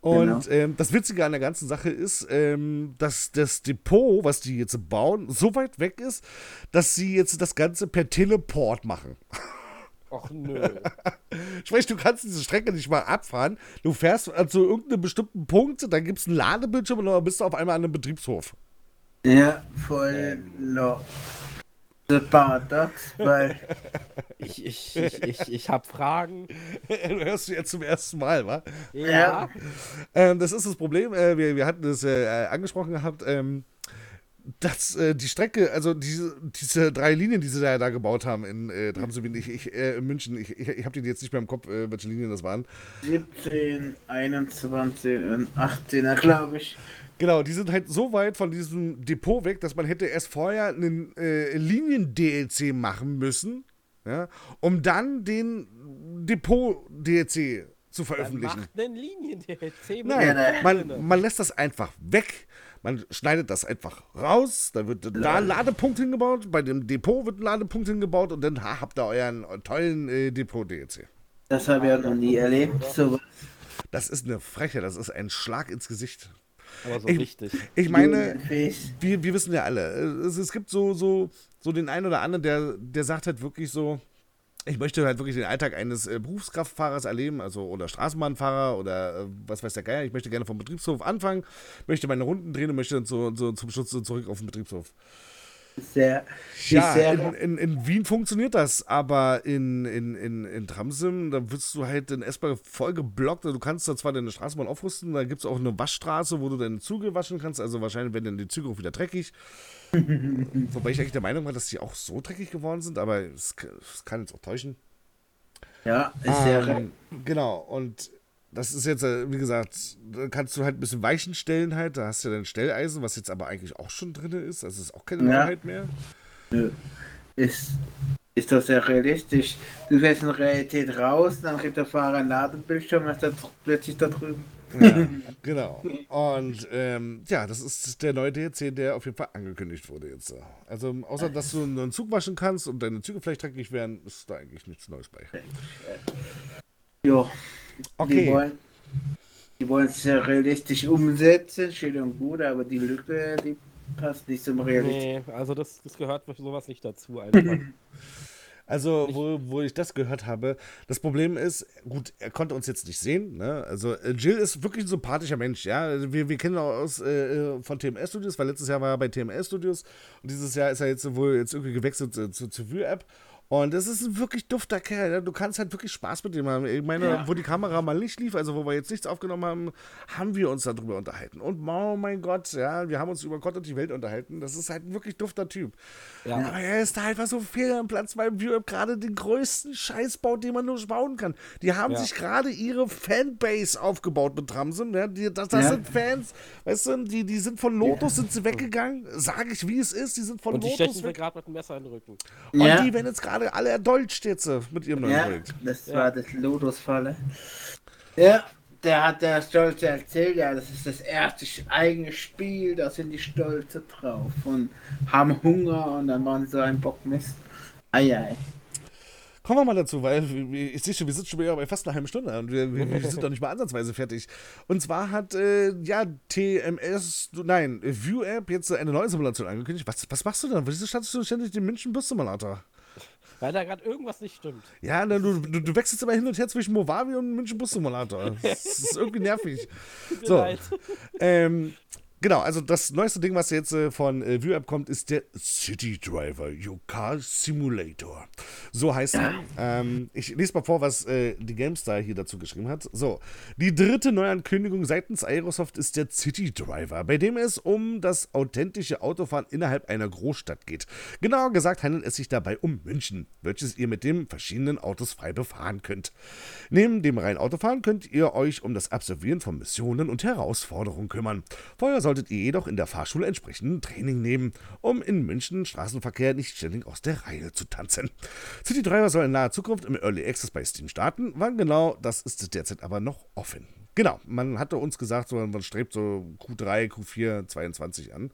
Und Genau. ähm, das Witzige an der ganzen Sache ist, ähm, dass das Depot, was die jetzt bauen, so weit weg ist, dass sie jetzt das Ganze per Teleport machen. Och nö. Sprich, du kannst diese Strecke nicht mal abfahren. Du fährst zu irgendeinem bestimmten Punkt, dann gibt es einen Ladebildschirm und dann bist du auf einmal an einem Betriebshof. Ja, voll low. The Paradox, weil Ich, ich, ich, ich, ich hab Fragen. du hörst du jetzt zum ersten Mal, wa? Ja. Ähm, das ist das Problem. Äh, wir, wir hatten das äh, angesprochen gehabt, ähm, dass äh, die Strecke, also diese, diese drei Linien, die sie da, da gebaut haben in äh, Tramsubin, ich, ich, äh, in München, ich, ich, ich habe die jetzt nicht mehr im Kopf, äh, welche Linien das waren. 17, 21 und 18er, glaube ich. Genau, die sind halt so weit von diesem Depot weg, dass man hätte erst vorher einen äh, Linien-DLC machen müssen, ja, um dann den Depot-DLC zu Dann veröffentlichen. macht einen Linien-DLC Nein, Ja, man, man lässt das einfach weg. Man schneidet das einfach raus. Da wird da ein Ladepunkt hingebaut. Bei dem Depot wird ein Ladepunkt hingebaut. Und dann ha, habt ihr euren tollen äh, Depot-DLC. Das habe ich auch noch nie erlebt. So Das ist eine Freche. Das ist ein Schlag ins Gesicht. Aber so Ich- richtig. Ich meine, wir, wir wissen ja alle, es, es gibt so, so, so den einen oder anderen, der, der sagt halt wirklich so, ich möchte halt wirklich den Alltag eines äh, Berufskraftfahrers erleben, also oder Straßenbahnfahrer oder äh, was weiß der Geier. Ich möchte gerne vom Betriebshof anfangen, möchte meine Runden drehen und möchte dann so, so zum Schluss so zurück auf den Betriebshof. Sehr. Ja, sehr in, in, in Wien funktioniert das, aber in, in, in, in Tramsim, da wirst du halt in S-Bahn voll geblockt. Du kannst da zwar deine Straßenbahn aufrüsten, da gibt es auch eine Waschstraße, wo du deine Züge waschen kannst. Also wahrscheinlich werden dann die Züge auch wieder dreckig. Wobei ich eigentlich der Meinung war, dass die auch so dreckig geworden sind, aber es, kann jetzt auch täuschen. ja, ist sehr. Ähm, genau, und das ist jetzt, äh, wie gesagt, da kannst du halt ein bisschen Weichen stellen halt. Da hast du ja dein Stelleisen, was jetzt aber eigentlich auch schon drin ist. Also ist auch keine Ja. Neuheit mehr. ist, ist das sehr realistisch. Du fährst in Realität raus, dann kriegt der Fahrer einen Ladebildschirm ist da plötzlich da drüben. Ja, genau. Und ähm, ja, das ist der neue DLC, der auf jeden Fall angekündigt wurde jetzt. Also außer, dass du einen Zug waschen kannst und deine Züge vielleicht dreckig werden, ist da eigentlich nichts Neues bei. Jo, die Okay, wollen, die wollen es ja realistisch umsetzen, schön und gut, aber die Lücke, die passt nicht zum Realistisch. Nee, also das, das gehört sowas nicht dazu einfach. Also, wo, wo ich das gehört habe, das Problem ist, gut, er konnte uns jetzt nicht sehen, ne? Also, äh, Jill ist wirklich ein sympathischer Mensch, ja. Also, Wir, wir kennen ihn auch aus äh, von TMS Studios, weil letztes Jahr war er bei TMS Studios und dieses Jahr ist er jetzt wohl jetzt irgendwie gewechselt zu, zu, zur View-App. Und das ist ein wirklich dufter Kerl. Ne? Du kannst halt wirklich Spaß mit ihm haben. Ich meine, Ja. wo die Kamera mal nicht lief, also wo wir jetzt nichts aufgenommen haben, haben wir uns darüber unterhalten. Und oh mein Gott, ja, wir haben uns über Gott und die Welt unterhalten. Das ist halt ein wirklich dufter Typ. Ja. Aber er ist da einfach so fehl am Platz beim View-Up gerade den größten Scheiß baut, den man nur bauen kann. Die haben Ja. sich gerade ihre Fanbase aufgebaut mit Tramsen. Ja? Die, das das Ja. sind Fans, weißt du, die, die sind von Lotus, sind sie weggegangen. Sage ich, wie es ist, die sind von Und die stechen Lotus mir weg. gerade mit dem Messer in den Rücken. Und Ja. die werden jetzt gerade alle erdolcht jetzt äh, mit ihrem neuen Ja, Projekt. das Ja. war das Lotus-Falle. Ja, der hat der Stolze erzählt, ja, das ist das erste eigene Spiel, da sind die Stolze drauf und haben Hunger und dann waren sie so ein Bock Mist. Eieiei. Kommen wir mal dazu, weil ich sehe schon, wir sind schon wieder bei fast einer halben Stunde und wir, wir, wir sind doch nicht mal ansatzweise fertig. Und zwar hat, äh, ja, TMS, du- nein, View App jetzt eine neue Simulation angekündigt. Was, was machst du denn? Wieso standst du ständig den München Bus Simulator? Weil da gerade irgendwas nicht stimmt. Ja, du, du, du wechselst immer hin und her zwischen Movavi und München Bus Simulator. Das ist irgendwie nervig. So. Ähm, genau, also das neueste Ding, was jetzt äh, von äh, View App kommt, ist der City Driver Your Car Simulator. So heißt er. Ähm, ich lese mal vor, was äh, die GameStar hier dazu geschrieben hat. So, die dritte Neuankündigung seitens Aerosoft ist der City Driver, bei dem es um das authentische Autofahren innerhalb einer Großstadt geht. Genauer gesagt handelt es sich dabei um München, welches ihr mit den verschiedenen Autos frei befahren könnt. Neben dem reinen Autofahren könnt ihr euch um das Absolvieren von Missionen und Herausforderungen kümmern. Vorher solltet ihr jedoch in der Fahrschule entsprechend Training nehmen, um in München Straßenverkehr nicht ständig aus der Reihe zu tanzen. City Driver soll in naher Zukunft im Early Access bei Steam starten. Wann genau, das ist derzeit aber noch offen. Genau, man hatte uns gesagt, so, man strebt so Q3, Q4 22 an.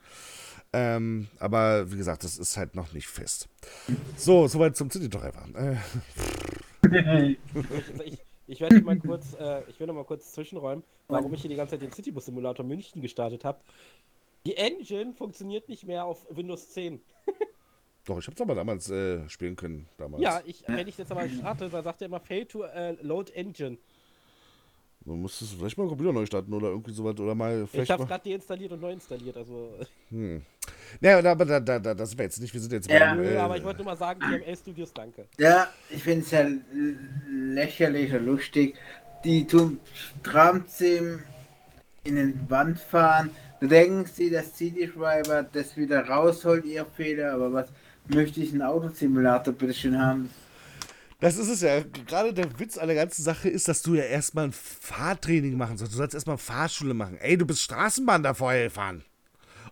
Ähm, aber wie gesagt, das ist halt noch nicht fest. So, soweit zum City Driver. Äh, ich, ich werde mal kurz, äh, ich werde mal kurz zwischenräumen, warum ich hier die ganze Zeit den Citybus Simulator München gestartet habe. Die Engine funktioniert nicht mehr auf Windows 10. doch, ich hab's aber damals äh, spielen können. Damals. Ja, ich, wenn ich jetzt aber starte, dann sagt er immer Fail to äh, Load Engine. Man muss es vielleicht mal den Computer neu starten oder irgendwie sowas oder mal Ich vielleicht habe mal. es gerade deinstalliert und neu installiert, also. Hm. Ja, aber da, da, da, das sind wir jetzt nicht. Wir sind jetzt Ja. beim, Nö, äh, aber ich wollte nur mal sagen, TML Studios, danke. Ja, ich finde es ja l- lächerlich und lustig. Die tun Tramsim in den Wand fahren. Du denkst sie, dass CD Driver das wieder rausholt, ihr Fehler, aber was möchte ich einen Autosimulator bitte schön haben? Das ist es ja. Gerade der Witz an der ganzen Sache ist, dass du ja erstmal ein Fahrtraining machen sollst. Du sollst erstmal Fahrschule machen. Ey, du bist Straßenbahn da vorher gefahren.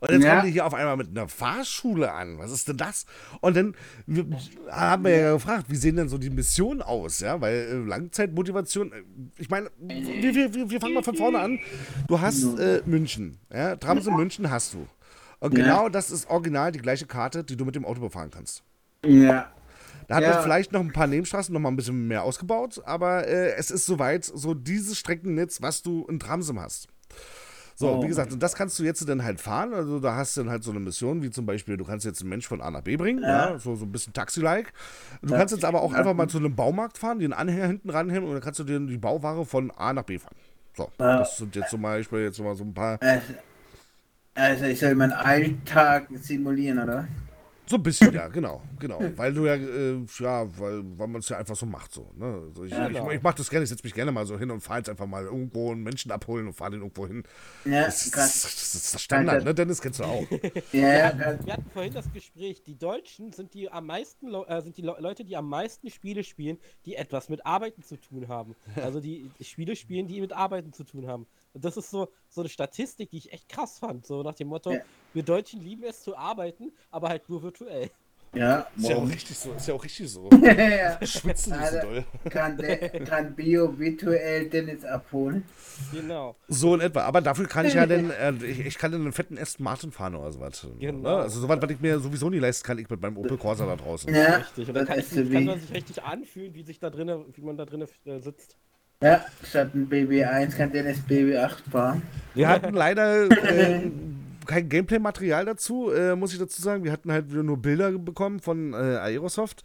Und jetzt Ja. kommen die hier auf einmal mit einer Fahrschule an. Was ist denn das? Und dann wir, haben wir ja gefragt, wie sehen denn so die Missionen aus? Ja, weil äh, Langzeitmotivation, äh, ich meine, wir, wir, wir, fangen mal von vorne an. Du hast äh, München. Ja, Trams in München hast du. Und Ja. genau das ist original die gleiche Karte, die du mit dem Auto befahren kannst. Ja, Da hat Ja. man vielleicht noch ein paar Nebenstraßen noch mal ein bisschen mehr ausgebaut, aber äh, es ist soweit so dieses Streckennetz, was du in Tramsim hast. So, Oh. wie gesagt, und das kannst du jetzt dann halt fahren. Also da hast du dann halt so eine Mission, wie zum Beispiel, du kannst jetzt einen Mensch von A nach B bringen, ja. so, so ein bisschen Taxi-like. Du kannst jetzt aber auch einfach mal zu einem Baumarkt fahren, den Anhänger hinten ranhängen und dann kannst du dir die Bauware von A nach B fahren. So, Ja. das sind jetzt zum Beispiel jetzt mal so ein paar, also, also ich soll meinen Alltag simulieren, oder? So ein bisschen, ja, genau, genau. Weil du ja, äh, ja, weil, weil man es ja einfach so macht, so. Ne? Also ich, Ja, ich, genau. ich mach das gerne, ich setze mich gerne mal so hin und fahre jetzt einfach mal irgendwo einen Menschen abholen und fahre den irgendwo hin. Ja, Das, krass. das, das ist das Standard, ne? Dennis, kennst du auch. Ja, ja, Wir hatten, vorhin das Gespräch, die Deutschen sind die am meisten äh, sind die Le Leute, die am meisten Spiele spielen, die etwas mit Arbeiten zu tun haben. Also die Spiele spielen, die mit Arbeiten zu tun haben. Und das ist so, so eine Statistik, die ich echt krass fand. So nach dem Motto, Ja. wir Deutschen lieben es zu arbeiten, aber halt nur virtuell. Ja, Ist ja auch richtig so, ist ja auch richtig so. ja. Schwitzen nicht so Alter. doll. Kann Bio virtuell Dennis abholen? Genau. So in etwa. Aber dafür kann ich ja dann, äh, ich, ich kann dann einen fetten Aston Martin fahren oder sowas. Genau. Ne? Also sowas, was ich mir sowieso nie leisten kann, ich mit meinem Opel Corsa da draußen. Ja, Richtig. Und dann das kann, ich, kann man sich richtig anfühlen, wie sich da drinnen, wie man da drinnen äh, sitzt. Ja, statt ein BB1 kann Dennis BB8 fahren. Wir hatten leider äh, kein Gameplay-Material dazu, äh, muss ich dazu sagen. Wir hatten halt nur Bilder bekommen von äh, Aerosoft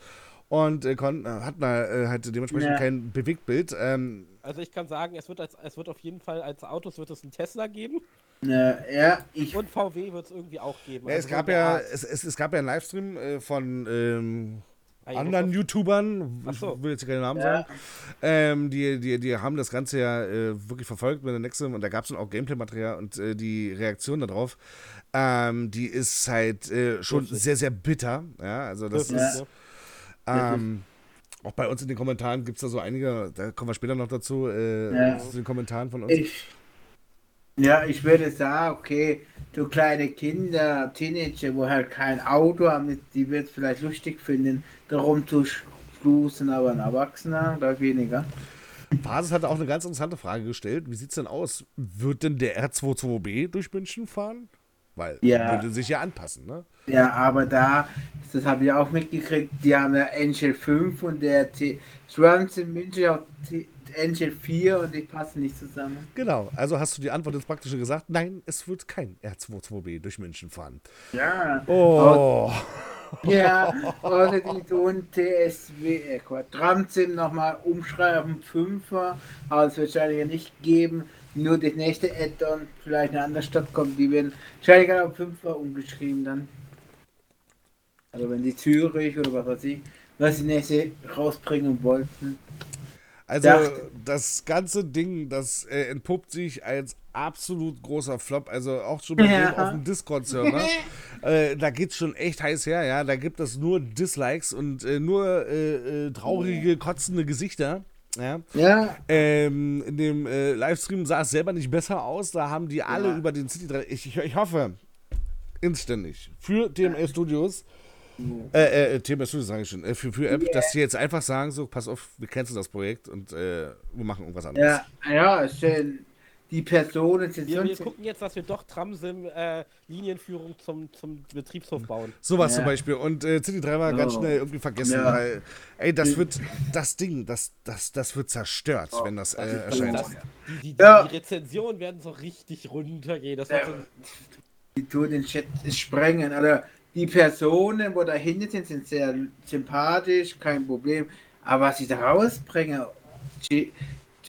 und äh, konnten, hatten äh, halt dementsprechend Ja. kein Bewegtbild. Ähm, Also ich kann sagen, es wird, als, es wird auf jeden Fall als Autos wird es einen Tesla geben Ja, ja ich. und VW wird es irgendwie auch geben. ja, es, Also gab so eine ja, es, es, es gab ja einen Livestream äh, von ähm. Anderen YouTubern, Ach so. ich will jetzt keine Namen Ja. sagen, ähm, die, die, die haben das Ganze ja äh, wirklich verfolgt mit der Nexum und da gab es dann auch Gameplay-Material und äh, die Reaktion darauf, ähm, die ist halt äh, schon Dürftig. sehr, sehr bitter. Ja, also das Dürftig, ist. ja. Ähm, auch bei uns in den Kommentaren gibt es da so einige, da kommen wir später noch dazu, äh, Ja. zu den Kommentaren von uns. Ich, ja, ich würde sagen, okay, so kleine Kinder, Teenager, wo halt kein Auto haben, die wird es vielleicht lustig finden, darum zu schlusen, aber ein Erwachsener oder weniger. Basis hatte auch eine ganz interessante Frage gestellt. Wie sieht es denn aus? Wird denn der R22B durch München fahren? Weil Ja. würde sich ja anpassen, ne? Ja, aber da, das habe ich auch mitgekriegt, die haben ja Angel 5 und der T Trans in München auch Angel 4 und die passen nicht zusammen. Genau, also hast du die Antwort jetzt praktisch gesagt, nein, es wird kein R22B durch München fahren. Ja. Oh, Ja, oder die tun TSW, äh, Quatsch, Tramsim nochmal umschreiben, 5er, aber es wird wahrscheinlich nicht geben. Nur das nächste Add-on, vielleicht eine andere Stadt kommt, die werden wahrscheinlich auch 5er umgeschrieben dann. Also wenn die Zürich oder was weiß ich, was die nächste rausbringen wollten. Also Dachte- das ganze Ding, das äh, entpuppt sich als absolut großer Flop, also auch schon bei Ja. dem auf dem Discord-Server. äh, da geht's schon echt heiß her, ja, da gibt es nur Dislikes und äh, nur äh, äh, traurige, kotzende Gesichter. Ja. Ja, Ähm, in dem äh, Livestream sah es selber nicht besser aus. Da haben die alle Ja. über den City 3. Ich, ich, ich hoffe inständig für TML Studios, äh, äh, TML Studios sage ich schon, äh, für, für App, dass die jetzt einfach sagen: so, pass auf, wir canceln das Projekt und äh, wir machen irgendwas anderes. ja, ja, schön. Die Personen sind Wir, wir sonst. gucken jetzt, dass wir doch Tramsim äh, Linienführung zum, zum Betriebshof bauen. Sowas Ja. zum Beispiel. Und äh, City 3 war ganz Oh. schnell irgendwie vergessen, Ja. weil, ey, das wird, das Ding, das, das, das wird zerstört, wenn das äh, erscheint. Das, die, die, Ja. die Rezensionen werden so richtig runtergehen. Das Ja. so, die tun den Chat sprengen. Also die Personen, wo dahinter sind, sind sehr sympathisch, kein Problem. Aber was sie da rausbringen, die,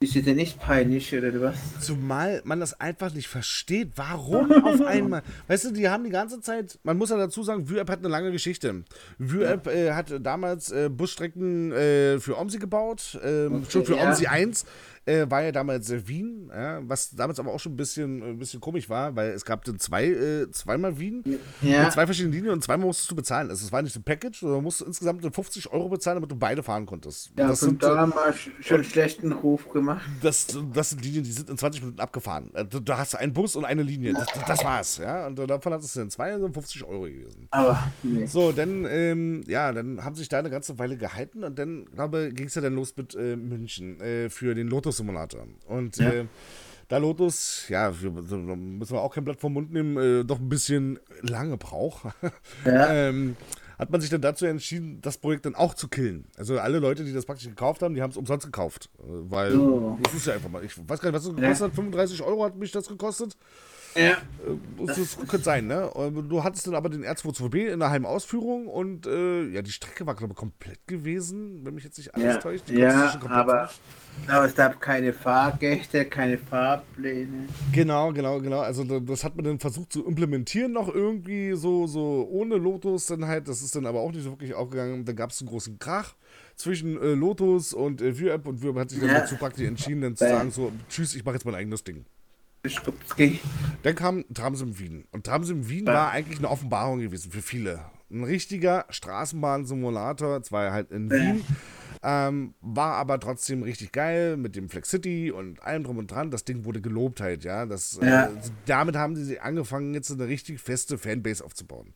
die sind ja nicht peinlich oder was? Zumal man das einfach nicht versteht, warum auf einmal. Weißt du, die haben die ganze Zeit, man muss ja dazu sagen, VUApp hat eine lange Geschichte. VUApp äh, hat damals äh, Busstrecken äh, für OMSI gebaut, ähm, Okay, schon für ja. OMSI 1. Äh, war ja damals äh, Wien, ja, was damals aber auch schon ein bisschen, ein bisschen komisch war, weil es gab dann zwei, äh, zweimal Wien Ja, mit zwei verschiedenen Linien und zweimal musstest du bezahlen. Also es war nicht ein Package, sondern du musst insgesamt 50 Euro bezahlen, damit du beide fahren konntest. ja das, sind, äh, da haben wir sch- schon schlechten Ruf gemacht. das, das sind Linien, die sind in 20 Minuten abgefahren. Äh, Du, du hast einen Bus und eine Linie. Das, das, war's, ja. Und äh, davon hat es dann zwei, also 50 Euro gewesen. Aber nee. So, dann, ähm, ja, dann haben sich da eine ganze Weile gehalten und dann, glaube ging es ja dann los mit äh, München äh, für den Lotus-Simulator. Und Ja. äh, da Lotus, ja, wir, da müssen wir auch kein Blatt vom Mund nehmen, äh, doch ein bisschen lange braucht, Ja. ähm, hat man sich dann dazu entschieden, das Projekt dann auch zu killen. Also alle Leute, die das praktisch gekauft haben, die haben es umsonst gekauft. Äh, Weil, Oh. das ist ja einfach mal, ich weiß gar nicht, was es Ja. gekostet hat, 35 Euro hat mich das gekostet. Ja. Äh, Das, das könnte sein, ne? Und Du hattest dann aber den R22B in der Heimausführung und äh, ja, die Strecke war, glaube ich, komplett gewesen, wenn mich jetzt nicht alles Ja, täuscht. Die ja aber, aber es gab keine Fahrgäste, keine Fahrpläne. Genau, genau, genau. Also da- das hat man dann versucht zu implementieren noch irgendwie so, so ohne Lotus dann halt. Das ist dann aber auch nicht so wirklich aufgegangen. Dann gab es einen großen Krach zwischen äh, Lotus und äh, VUApp und VUApp hat sich dann Ja. dazu praktisch entschieden, dann zu sagen so, tschüss, ich mache jetzt mein eigenes Ding. Schubski. Dann kam Tramsim Wien. Und Tramsim Wien Ja. war eigentlich eine Offenbarung gewesen für viele. Ein richtiger Straßenbahn-Simulator, zwar halt in Ja. Wien, ähm, war aber trotzdem richtig geil mit dem Flex City und allem drum und dran. Das Ding wurde gelobt halt, ja. Das, Ja. Äh, damit haben sie angefangen, jetzt eine richtig feste Fanbase aufzubauen.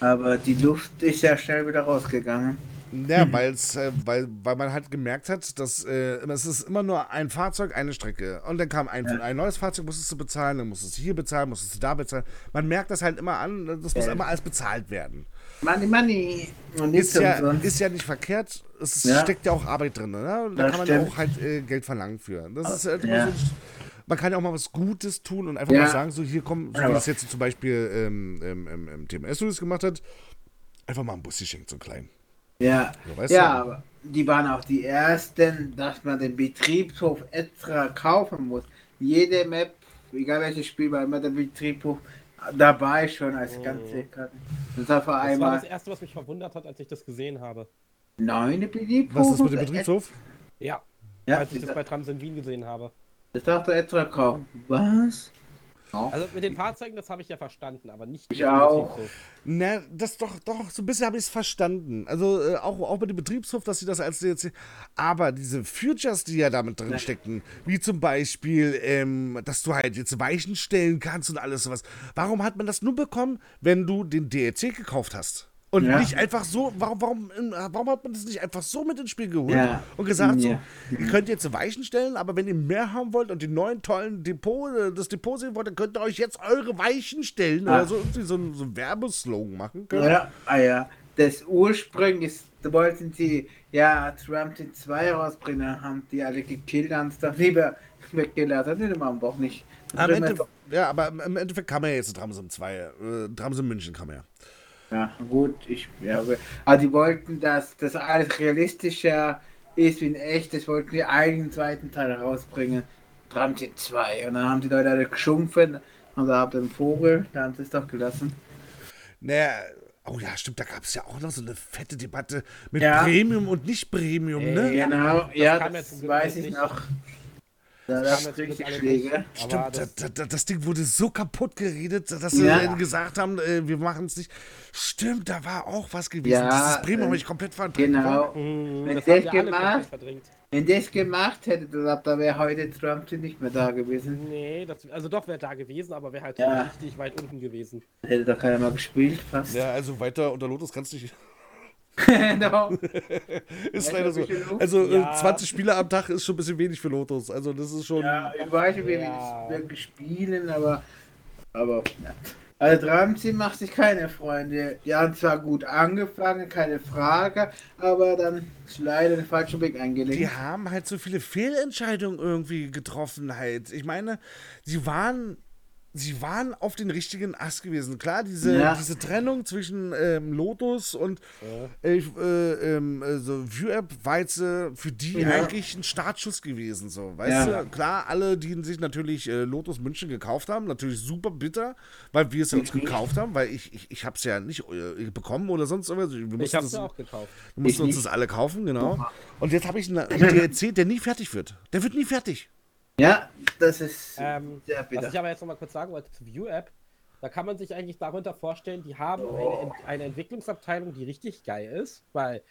Aber die Luft ist ja schnell wieder rausgegangen. Ja, weil's, äh, weil, weil man halt gemerkt hat, dass äh, es ist immer nur ein Fahrzeug, eine Strecke. Und dann kam ein, Ja. ein neues Fahrzeug, musstest du bezahlen, dann musstest du hier bezahlen, musstest du da bezahlen. Man merkt das halt immer an, das muss Ja. immer alles bezahlt werden. Money, money. Und Ist ja, umsonst. ist ja nicht verkehrt, es Ja. steckt ja auch Arbeit drin. Ne? Und Da Das kann man stimmt. auch halt äh, Geld verlangen für. Das ist halt immer Ja. so, man kann ja auch mal was Gutes tun und einfach Ja. mal sagen, so hier komm, so wie es jetzt zum Beispiel ähm, ähm, ähm, im TMS das gemacht hat, einfach mal ein Bus geschenkt, so kleinen. Ja, Ja, weißt ja du? aber die waren auch die ersten, dass man den Betriebshof extra kaufen muss. Jede Map, egal welches Spiel, war immer der Betriebshof dabei schon als ganze Karte. Das war vor Das war einmal das erste, was mich verwundert hat, als ich das gesehen habe. neune Betriebshof. Was ist mit dem Betriebshof? Ja, Ja, als ich das das, bei Trams in Wien gesehen habe. Das darfst du extra kaufen. Was? Also mit den Fahrzeugen, das habe ich ja verstanden, aber nicht Ich mit auch. Betriebshof. Na, das doch, doch, so ein bisschen habe ich es verstanden. Also äh, auch, auch bei dem Betriebshof, dass sie das als DLC. Aber diese Futures, die ja damit drin stecken, wie zum Beispiel, ähm, dass du halt jetzt Weichen stellen kannst und alles sowas. Warum hat man das nur bekommen, wenn du den DLC gekauft hast? Und Ja. nicht einfach so, warum, warum, äh, warum hat man das nicht einfach so mit ins Spiel geholt Ja. und gesagt, Ja. so, ihr könnt jetzt Weichen stellen, aber wenn ihr mehr haben wollt und die neuen tollen Depot, äh, das Depot sehen wollt, dann könnt ihr euch jetzt eure Weichen stellen Ah. oder so irgendwie so, einen- so Werbeslogan machen können. Ja, ah ja. Das Ursprung ist, da wollten sie ja Trump den 2 rausbringen, haben die alle gekillt, haben es doch lieber weggelassen. Nee, machen wir auch nicht. Am Ende, ja, aber im- Endeffekt kam ja jetzt Tramsen 2. Äh, Tramsen München kam ja. Ja, gut, ich, ja, aber die wollten, dass das alles realistischer ist wie in echt. Das wollten die eigenen zweiten Teil rausbringen. Tramtin 2. Und dann haben die Leute alle geschumpfen. Und da habt ihr einen Vogel, da haben sie es doch gelassen. Naja, oh ja, stimmt, da gab es ja auch noch so eine fette Debatte mit Ja. Premium und nicht Premium, ne? Genau, ja, das, zum Glück weiß ich nicht. noch. Da Das richtig Schläge. Stimmt, das, das, das, das Ding wurde so kaputt geredet, dass sie Ja. äh, gesagt haben, äh, wir machen es nicht. Stimmt, da war auch was gewesen. Ja, Dieses Premium äh, habe ich komplett verdrängt. Genau. Mhm, Wenn das alle gemacht-. Wenn das gemacht hätte, dann da wäre heute Trump nicht mehr da gewesen. Nee, das, also doch wäre da gewesen, aber wäre halt Ja. richtig weit unten gewesen. Hätte doch keiner mal gespielt, fast. Ja, also weiter unter Lotus kannst du nicht. genau. Ist Ja, leider so. Also äh, Ja. 20 Spieler am Tag ist schon ein bisschen wenig für Lotus. Also das ist schon. Ja, ich weiß nicht, wie Ja. spielen, aber. Aber. Ja. Also Ramsey macht sich keine Freunde. Die haben zwar gut angefangen, keine Frage, aber dann ist leider den falschen Weg Die eingelegt. haben halt so viele Fehlentscheidungen irgendwie getroffen halt. Ich meine, sie waren, sie waren auf den richtigen Ast gewesen. Klar, diese, Ja. diese Trennung zwischen ähm, Lotus und äh, äh, ähm, äh, so View-App war jetzt äh, für die Ja. eigentlich ein Startschuss gewesen. So, weißt Ja. du, klar, alle, die sich natürlich äh, Lotus München gekauft haben, natürlich super bitter, weil wir es ja uns gekauft haben, weil ich, ich, ich habe es ja nicht äh, bekommen oder sonst irgendwas. Wir Ich mussten habe es ja auch gekauft. wir mussten uns das alle kaufen, genau. Und jetzt habe ich einen DLC, der nie fertig wird. Der wird nie fertig. Ja, das ist Ähm, sehr was ich aber jetzt noch mal kurz sagen wollte zur View-App, da kann man sich eigentlich darunter vorstellen, die haben eine, eine Entwicklungsabteilung, die richtig geil ist, weil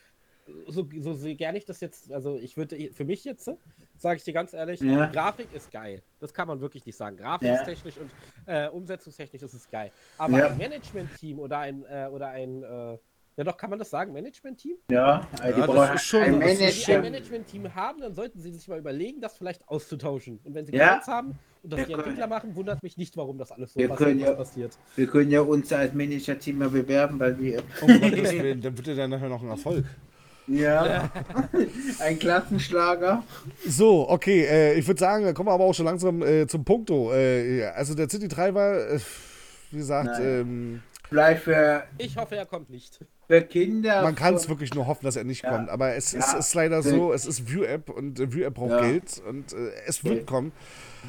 so, so sehr gerne ich das jetzt, also ich würde für mich jetzt, sage ich dir ganz ehrlich, Ja. Grafik ist geil. Das kann man wirklich nicht sagen. Ja. Grafiktechnisch und äh, umsetzungstechnisch ist es geil. Aber Ja. ein Management-Team oder ein, äh, oder ein, äh, ja doch, kann man das sagen, Management-Team? Ja, also die das brauchen ist schon- ein ein Management-Team haben, dann sollten sie sich mal überlegen, das vielleicht auszutauschen. Und wenn sie Ja. keins haben und das Wir die können- Entwickler machen, wundert mich nicht, warum das alles so Wir passiert, ja- passiert. Wir können ja uns als Manager-Team mal bewerben, weil wir. Um Gottes Willen, dann wird er dann nachher noch ein Erfolg. Ja, ein Klassenschlager. So, okay, äh, ich würde sagen, da kommen wir aber auch schon langsam äh, zum Punkto. Äh, ja, also der City 3 war, äh, wie gesagt, ähm, für, Ich hoffe, er kommt nicht. Für Kinder. man kann es wirklich nur hoffen, dass er nicht Ja. kommt. Aber es, Ja. ist leider so, es ist View-App und äh, View-App braucht Ja. Geld und äh, es wird kommen.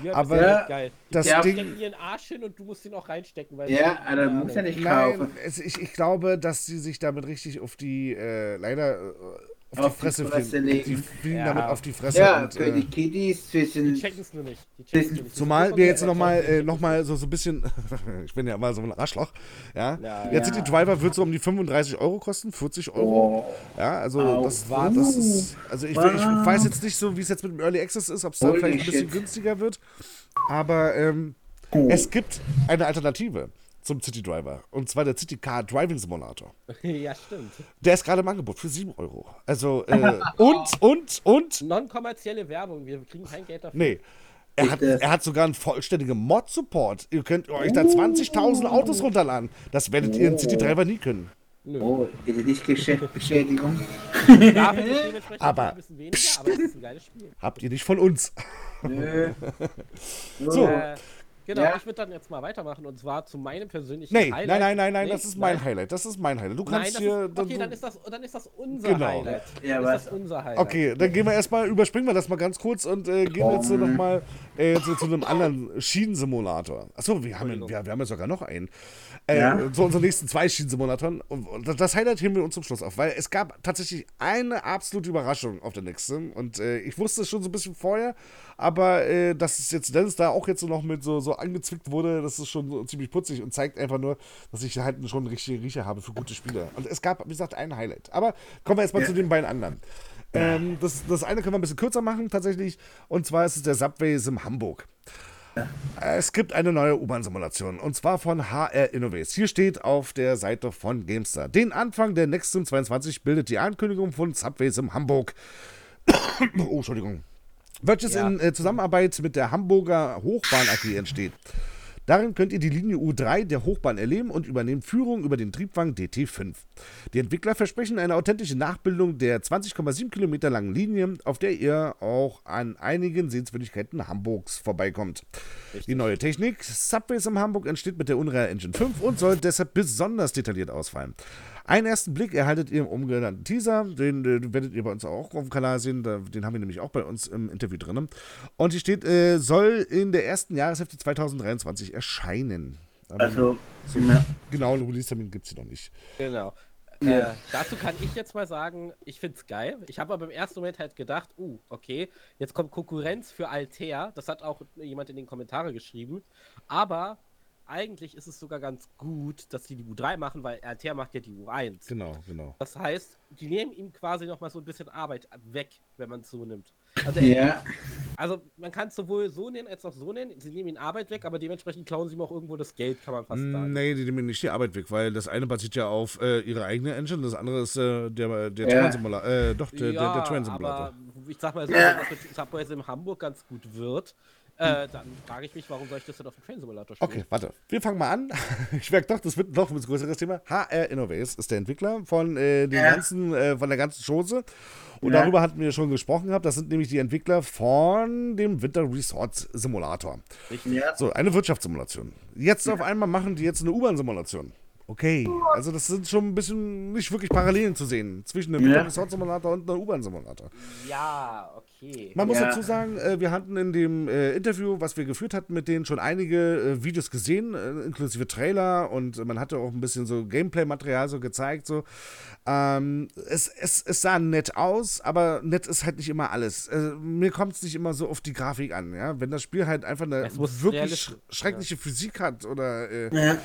Ja, Aber das ist Ja, geil. Das Ja, Ding, Stecken ihren Arsch hin und du musst ihn auch reinstecken. Weil Ja, also muss er nicht kaufen. Nein, es, ich, ich glaube, dass sie sich damit richtig auf die, äh, leider, äh, auf, Auf die die Fresse, Fresse fliegen. legen. Die fliegen Ja. damit auf die Fresse. Ja, und, für äh, die Kiddies Die zwischen. checken es nur nicht. Die checken es nur nicht. Zumal Die wir jetzt nochmal äh, noch mal so, so ein bisschen, ich bin ja immer so ein Arschloch, ja. Ja, Der ja. City Driver wird so um die 35 Euro kosten, 40 Euro. Oh, Ja, also Au. das war, das ist, also ich, ich Wow. weiß jetzt nicht so, wie es jetzt mit dem Early Access ist, ob es da Holy vielleicht ein bisschen shit. günstiger wird, aber ähm, Oh. es gibt eine Alternative. Zum City Driver. Und zwar der City Car Driving Simulator. ja, stimmt. Der ist gerade im Angebot für 7 Euro. Also, äh, und, und, und. Non-kommerzielle Werbung, wir kriegen kein Geld dafür. Nee. Er hat, er hat sogar einen vollständigen Mod-Support. Ihr könnt euch da 20.000 Autos runterladen. Das werdet ihr in City Driver nie können. Nö. Oh, bitte nicht Geschäftsbeschädigung. Aber- ein bisschen weniger, aber es ist ein geiles Spiel. Habt ihr nicht von uns. Nö. So. Äh, genau, Ja. ich würde dann jetzt mal weitermachen und zwar zu meinem persönlichen Nee, Highlight. nein, nein, nein, nein, Nee, das ist mein nein. Highlight. Das ist mein Highlight. Du Nein, kannst das hier. ist, okay, dann ist das, dann ist das unser Genau. Highlight. Ja, ist was? das unser Highlight. Okay, dann gehen wir erstmal, überspringen wir das mal ganz kurz und äh, gehen jetzt so Komm. nochmal äh, zu, zu einem anderen Schienensimulator. Achso, wir haben, wir, wir haben ja sogar noch einen. Äh, Ja. Zu unseren nächsten zwei Schienensimulatoren. Und, das- Highlight heben wir uns zum Schluss auf, weil es gab tatsächlich eine absolute Überraschung auf der nächsten. Und äh, ich wusste es schon so ein bisschen vorher, aber äh, dass es jetzt Dennis da auch jetzt so noch mit so, so angezwickt wurde, das ist schon so ziemlich putzig und zeigt einfach nur, dass ich halt schon einen richtigen Riecher habe für gute Spieler. Und es gab, wie gesagt, ein Highlight. Aber kommen wir erstmal Ja. zu den beiden anderen. Ähm, das, das eine können wir ein bisschen kürzer machen, tatsächlich. Und zwar ist es der Subway Sim Hamburg. Es gibt eine neue U-Bahn-Simulation und zwar von HR Innovates. Hier steht auf der Seite von GameStar. Den Anfang der Next Sim 22 bildet die Ankündigung von Subway Sim Hamburg. oh, Entschuldigung. Welches Ja. in äh, Zusammenarbeit mit der Hamburger Hochbahn AG entsteht. Darin könnt ihr die Linie U3 der Hochbahn erleben und übernehmen Führung über den Triebwagen DT5. Die Entwickler versprechen eine authentische Nachbildung der 20,7 Kilometer langen Linie, auf der ihr auch an einigen Sehenswürdigkeiten Hamburgs vorbeikommt. Die neue Technik Subways in Hamburg entsteht mit der Unreal Engine 5 und soll deshalb besonders detailliert ausfallen. Einen ersten Blick erhaltet ihr im umgenannten Teaser, den äh, werdet ihr bei uns auch auf dem Kanal sehen, den haben wir nämlich auch bei uns im Interview drin. Und hier steht, äh, soll in der ersten Jahreshälfte 2023 erscheinen. Aber Also, ja. genau, einen Release-Termin gibt es hier noch nicht. Genau. Ja. Äh, dazu kann ich jetzt mal sagen, ich find's geil. Ich habe aber im ersten Moment halt gedacht, uh, okay, jetzt kommt Konkurrenz für Altair. Das hat auch jemand in den Kommentaren geschrieben. Aber eigentlich ist es sogar ganz gut, dass die die U3 machen, weil Altair macht ja die U1. Genau, genau. Das heißt, die nehmen ihm quasi noch mal so ein bisschen Arbeit weg, wenn man es so nimmt. Also, ja. also man kann es sowohl so nennen als auch so nennen. Sie nehmen ihm Arbeit weg, aber dementsprechend klauen sie ihm auch irgendwo das Geld, kann man fast sagen. Nee, die nehmen nicht die Arbeit weg, weil das eine basiert ja auf äh, ihrer eigenen Engine, das andere ist äh, der, der Ja. Train-Simulator. Äh, doch, der, der, der Train-Simulator. aber ich sag mal so, Ja. das mit Subways in Hamburg ganz gut wird, äh, dann frage ich mich, warum soll ich das denn auf dem Train Simulator spielen? Okay, warte. Wir fangen mal an. Ich merke doch, das wird noch ein größeres Thema. HR Innovates ist der Entwickler von, äh, den Ja. ganzen, äh, von der ganzen Chose. Und Ja. darüber hatten wir schon gesprochen gehabt. Das sind nämlich die Entwickler von dem Winter Resort Simulator. ja. So, eine Wirtschaftssimulation. Jetzt auf einmal machen die jetzt eine U-Bahn-Simulation. Okay, also das sind schon ein bisschen nicht wirklich Parallelen zu sehen zwischen einem Ja. Winter Resort Simulator und einem U-Bahn-Simulator. Ja, okay. Man muss Ja. dazu sagen, äh, wir hatten in dem äh, Interview, was wir geführt hatten, mit denen schon einige äh, Videos gesehen, inklusive Trailer und man hatte auch ein bisschen so Gameplay-Material so gezeigt. So. Ähm, es, es, es sah nett aus, aber nett ist halt nicht immer alles. Äh, mir kommt es nicht immer so auf die Grafik an. Ja? Wenn das Spiel halt einfach eine wirklich sch schreckliche Physik hat oder äh, ja.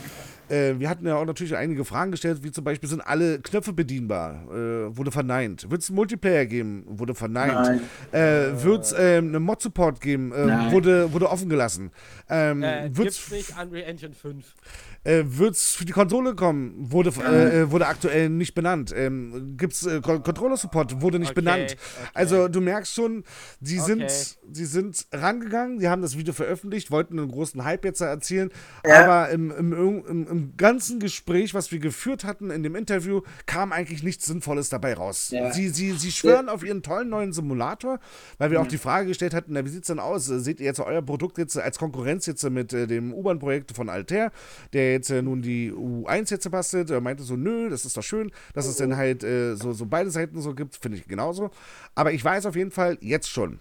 äh, wir hatten ja auch natürlich einige Fragen gestellt, wie zum Beispiel, sind alle Knöpfe bedienbar? Äh, wurde verneint. Wird es einen Multiplayer geben? Wurde verneint. Äh, Wird es ähm, einen Mod-Support geben? Äh, Nein. wurde, wurde offen gelassen. Ähm, Äh, Wird gibt's nicht Unreal Engine 5? Es für die Konsole kommen? Wurde, äh, äh, wurde aktuell nicht benannt. Ähm, Gibt es äh, Con- Controller-Support? Wurde nicht Okay, benannt. okay. Also du merkst schon, sie, Okay. sind, sie sind rangegangen, sie haben das Video veröffentlicht, wollten einen großen Hype jetzt erzielen, Ja. aber im, im, im, im ganzen Gespräch, was wir geführt hatten in dem Interview, kam eigentlich nichts Sinnvolles dabei raus. Ja. Sie, sie, sie schwören auf ihren tollen neuen Simulator, weil wir auch die Frage gestellt hatten, na, wie sieht es denn aus? Seht ihr jetzt euer Produkt jetzt als Konkurrenz jetzt mit äh, dem U-Bahn-Projekt von Altair, der jetzt äh, nun die U1 jetzt bastelt? Er meinte so, nö, das ist doch schön, dass es dann halt äh, so, so beide Seiten so gibt, finde ich genauso. Aber ich weiß auf jeden Fall jetzt schon,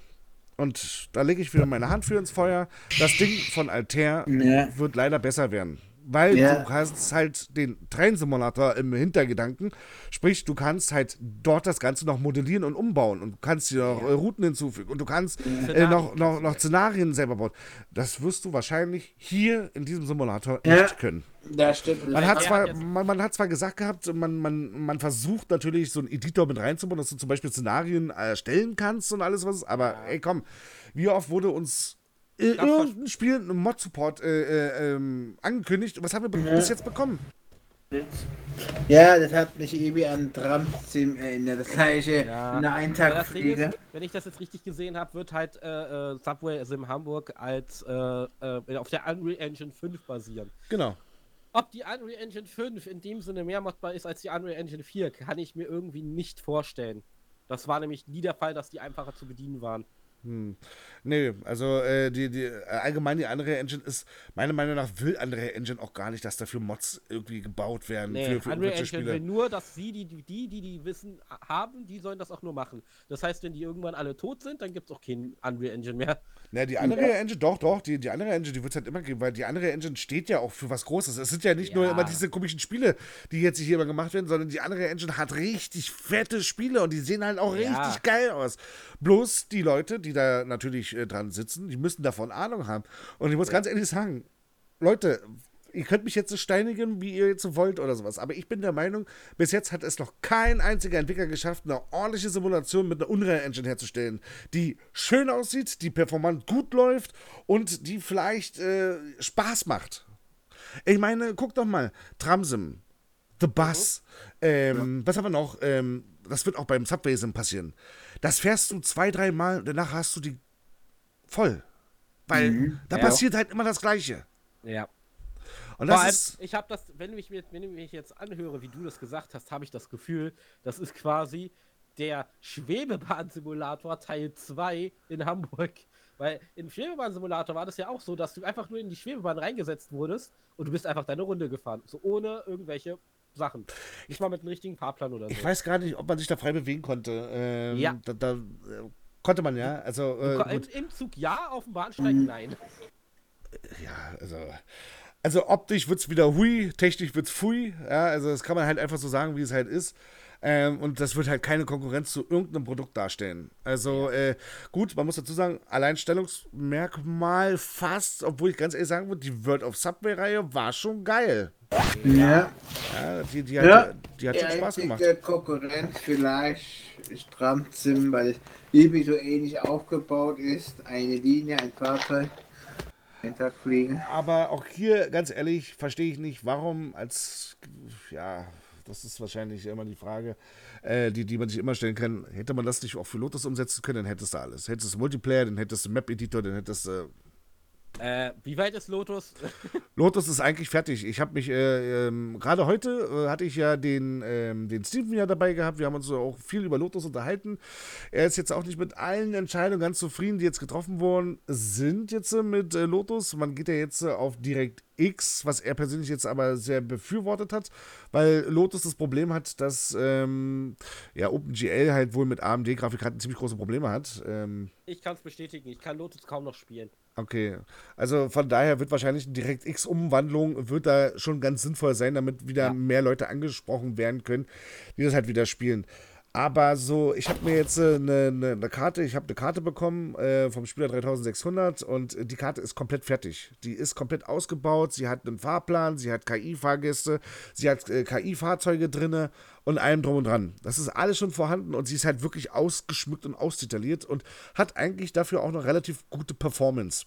und da lege ich wieder meine Hand für ins Feuer. Das Ding von Altair Ja. wird leider besser werden. Weil Ja. du hast halt den Train-Simulator im Hintergedanken. Sprich, du kannst halt dort das Ganze noch modellieren und umbauen. Und du kannst dir noch äh, Routen hinzufügen. Und du kannst äh, Szenarien noch, noch, noch Szenarien selber bauen. Das wirst du wahrscheinlich hier in diesem Simulator Ja. nicht können. Das stimmt. Man hat, zwar, man, man hat zwar gesagt gehabt, man, man, man versucht natürlich so einen Editor mit reinzubauen, dass du zum Beispiel Szenarien erstellen kannst und alles was, aber ey komm, wie oft wurde uns äh, irgendein Spiel einen Mod-Support äh, äh, ähm, angekündigt. Was haben wir ja. bis jetzt bekommen? Ja, das hat mich irgendwie an Tramsim erinnert. Das gleiche ja. eine Eintagsfliege. Wenn ich das jetzt richtig gesehen habe, wird halt äh, äh, Subway Sim Hamburg als äh, äh, auf der Unreal Engine 5 basieren. Genau. Ob die Unreal Engine 5 in dem Sinne mehr modbar ist als die Unreal Engine 4, kann ich mir irgendwie nicht vorstellen. Das war nämlich nie der Fall, dass die einfacher zu bedienen waren. Hm. Nee, also äh, die, die, allgemein die andere Engine ist, meiner Meinung nach will andere Engine auch gar nicht, dass dafür Mods irgendwie gebaut werden. Nee, für, für Unreal Engine Spiele. will nur, dass sie, die, die, die, die Wissen haben, die sollen das auch nur machen. Das heißt, wenn die irgendwann alle tot sind, dann gibt es auch keinen Unreal Engine mehr. Na, die andere ja. Engine, doch, doch, die, die andere Engine, die wird es halt immer geben, weil die andere Engine steht ja auch für was Großes. Es sind ja nicht ja. nur immer diese komischen Spiele, die jetzt hier immer gemacht werden, sondern die andere Engine hat richtig fette Spiele und die sehen halt auch ja. richtig geil aus. Bloß die Leute, die da natürlich äh, dran sitzen, die müssen davon Ahnung haben. Und ich muss ganz ehrlich sagen, Leute, ihr könnt mich jetzt so steinigen, wie ihr jetzt wollt oder sowas. Aber ich bin der Meinung, bis jetzt hat es noch kein einziger Entwickler geschafft, eine ordentliche Simulation mit einer Unreal Engine herzustellen, die schön aussieht, die performant gut läuft und die vielleicht äh, Spaß macht. Ich meine, guck doch mal, Tramsim, The Bus, mhm. ähm, ja. was haben wir noch? Ähm, das wird auch beim Subway Sim passieren. Das fährst du zwei, drei Mal, danach hast du die voll. Weil mhm. da ja. passiert halt immer das Gleiche. Ja. Und das ist ich habe das, wenn ich, mir, wenn ich mich jetzt anhöre, wie du das gesagt hast, habe ich das Gefühl, das ist quasi der Schwebebahn-Simulator Teil 2 in Hamburg. Weil im Schwebebahn-Simulator war das ja auch so, dass du einfach nur in die Schwebebahn reingesetzt wurdest und du bist einfach deine Runde gefahren. So ohne irgendwelche Sachen. Nicht mal mit einem richtigen Fahrplan oder so. Ich weiß gar nicht, ob man sich da frei bewegen konnte. Ähm, ja. Da, da, Konnte man ja. Also, äh, Im Zug ja, auf dem Bahnsteig nein. Ja, also. Also optisch wird es wieder hui, technisch wird es fui. Ja, also das kann man halt einfach so sagen, wie es halt ist. Ähm, und das wird halt keine Konkurrenz zu irgendeinem Produkt darstellen. Also äh, gut, man muss dazu sagen, Alleinstellungsmerkmal fast, obwohl ich ganz ehrlich sagen würde, die World of Subway-Reihe war schon geil. Ja. Ja, die, die hat, ja. die hat schon Spaß gemacht. Konkurrenz vielleicht ist Tramsim, weil Libi so ähnlich aufgebaut ist. Eine Linie, ein Fahrzeug. Fliegen. Aber auch hier, ganz ehrlich, verstehe ich nicht, warum als, ja, das ist wahrscheinlich immer die Frage, äh, die, die man sich immer stellen kann. Hätte man das nicht auch für Lotus umsetzen können, dann hättest du alles. Hättest du Multiplayer, dann hättest du Map-Editor, dann hättest du äh, wie weit ist Lotus? Lotus ist eigentlich fertig. Ich habe mich äh, ähm, gerade heute äh, hatte ich ja den, ähm, den Steven ja dabei gehabt. Wir haben uns auch viel über Lotus unterhalten. Er ist jetzt auch nicht mit allen Entscheidungen ganz zufrieden, die jetzt getroffen worden sind jetzt äh, mit äh, Lotus. Man geht ja jetzt äh, auf DirectX, was er persönlich jetzt aber sehr befürwortet hat, weil Lotus das Problem hat, dass ähm, ja OpenGL halt wohl mit AMD-Grafikkarten ziemlich große Probleme hat. Ähm, ich kann es bestätigen. Ich kann Lotus kaum noch spielen. Okay, also von daher wird wahrscheinlich eine DirectX-Umwandlung wird da schon ganz sinnvoll sein, damit wieder ja. mehr Leute angesprochen werden können, die das halt wieder spielen. Aber so, ich habe mir jetzt eine, eine, eine, Karte, ich habe eine Karte bekommen äh, vom Spieler 3600 und die Karte ist komplett fertig. Die ist komplett ausgebaut, sie hat einen Fahrplan, sie hat KI-Fahrgäste, sie hat äh, KI-Fahrzeuge drinne und allem drum und dran. Das ist alles schon vorhanden und sie ist halt wirklich ausgeschmückt und ausdetailliert und hat eigentlich dafür auch eine relativ gute Performance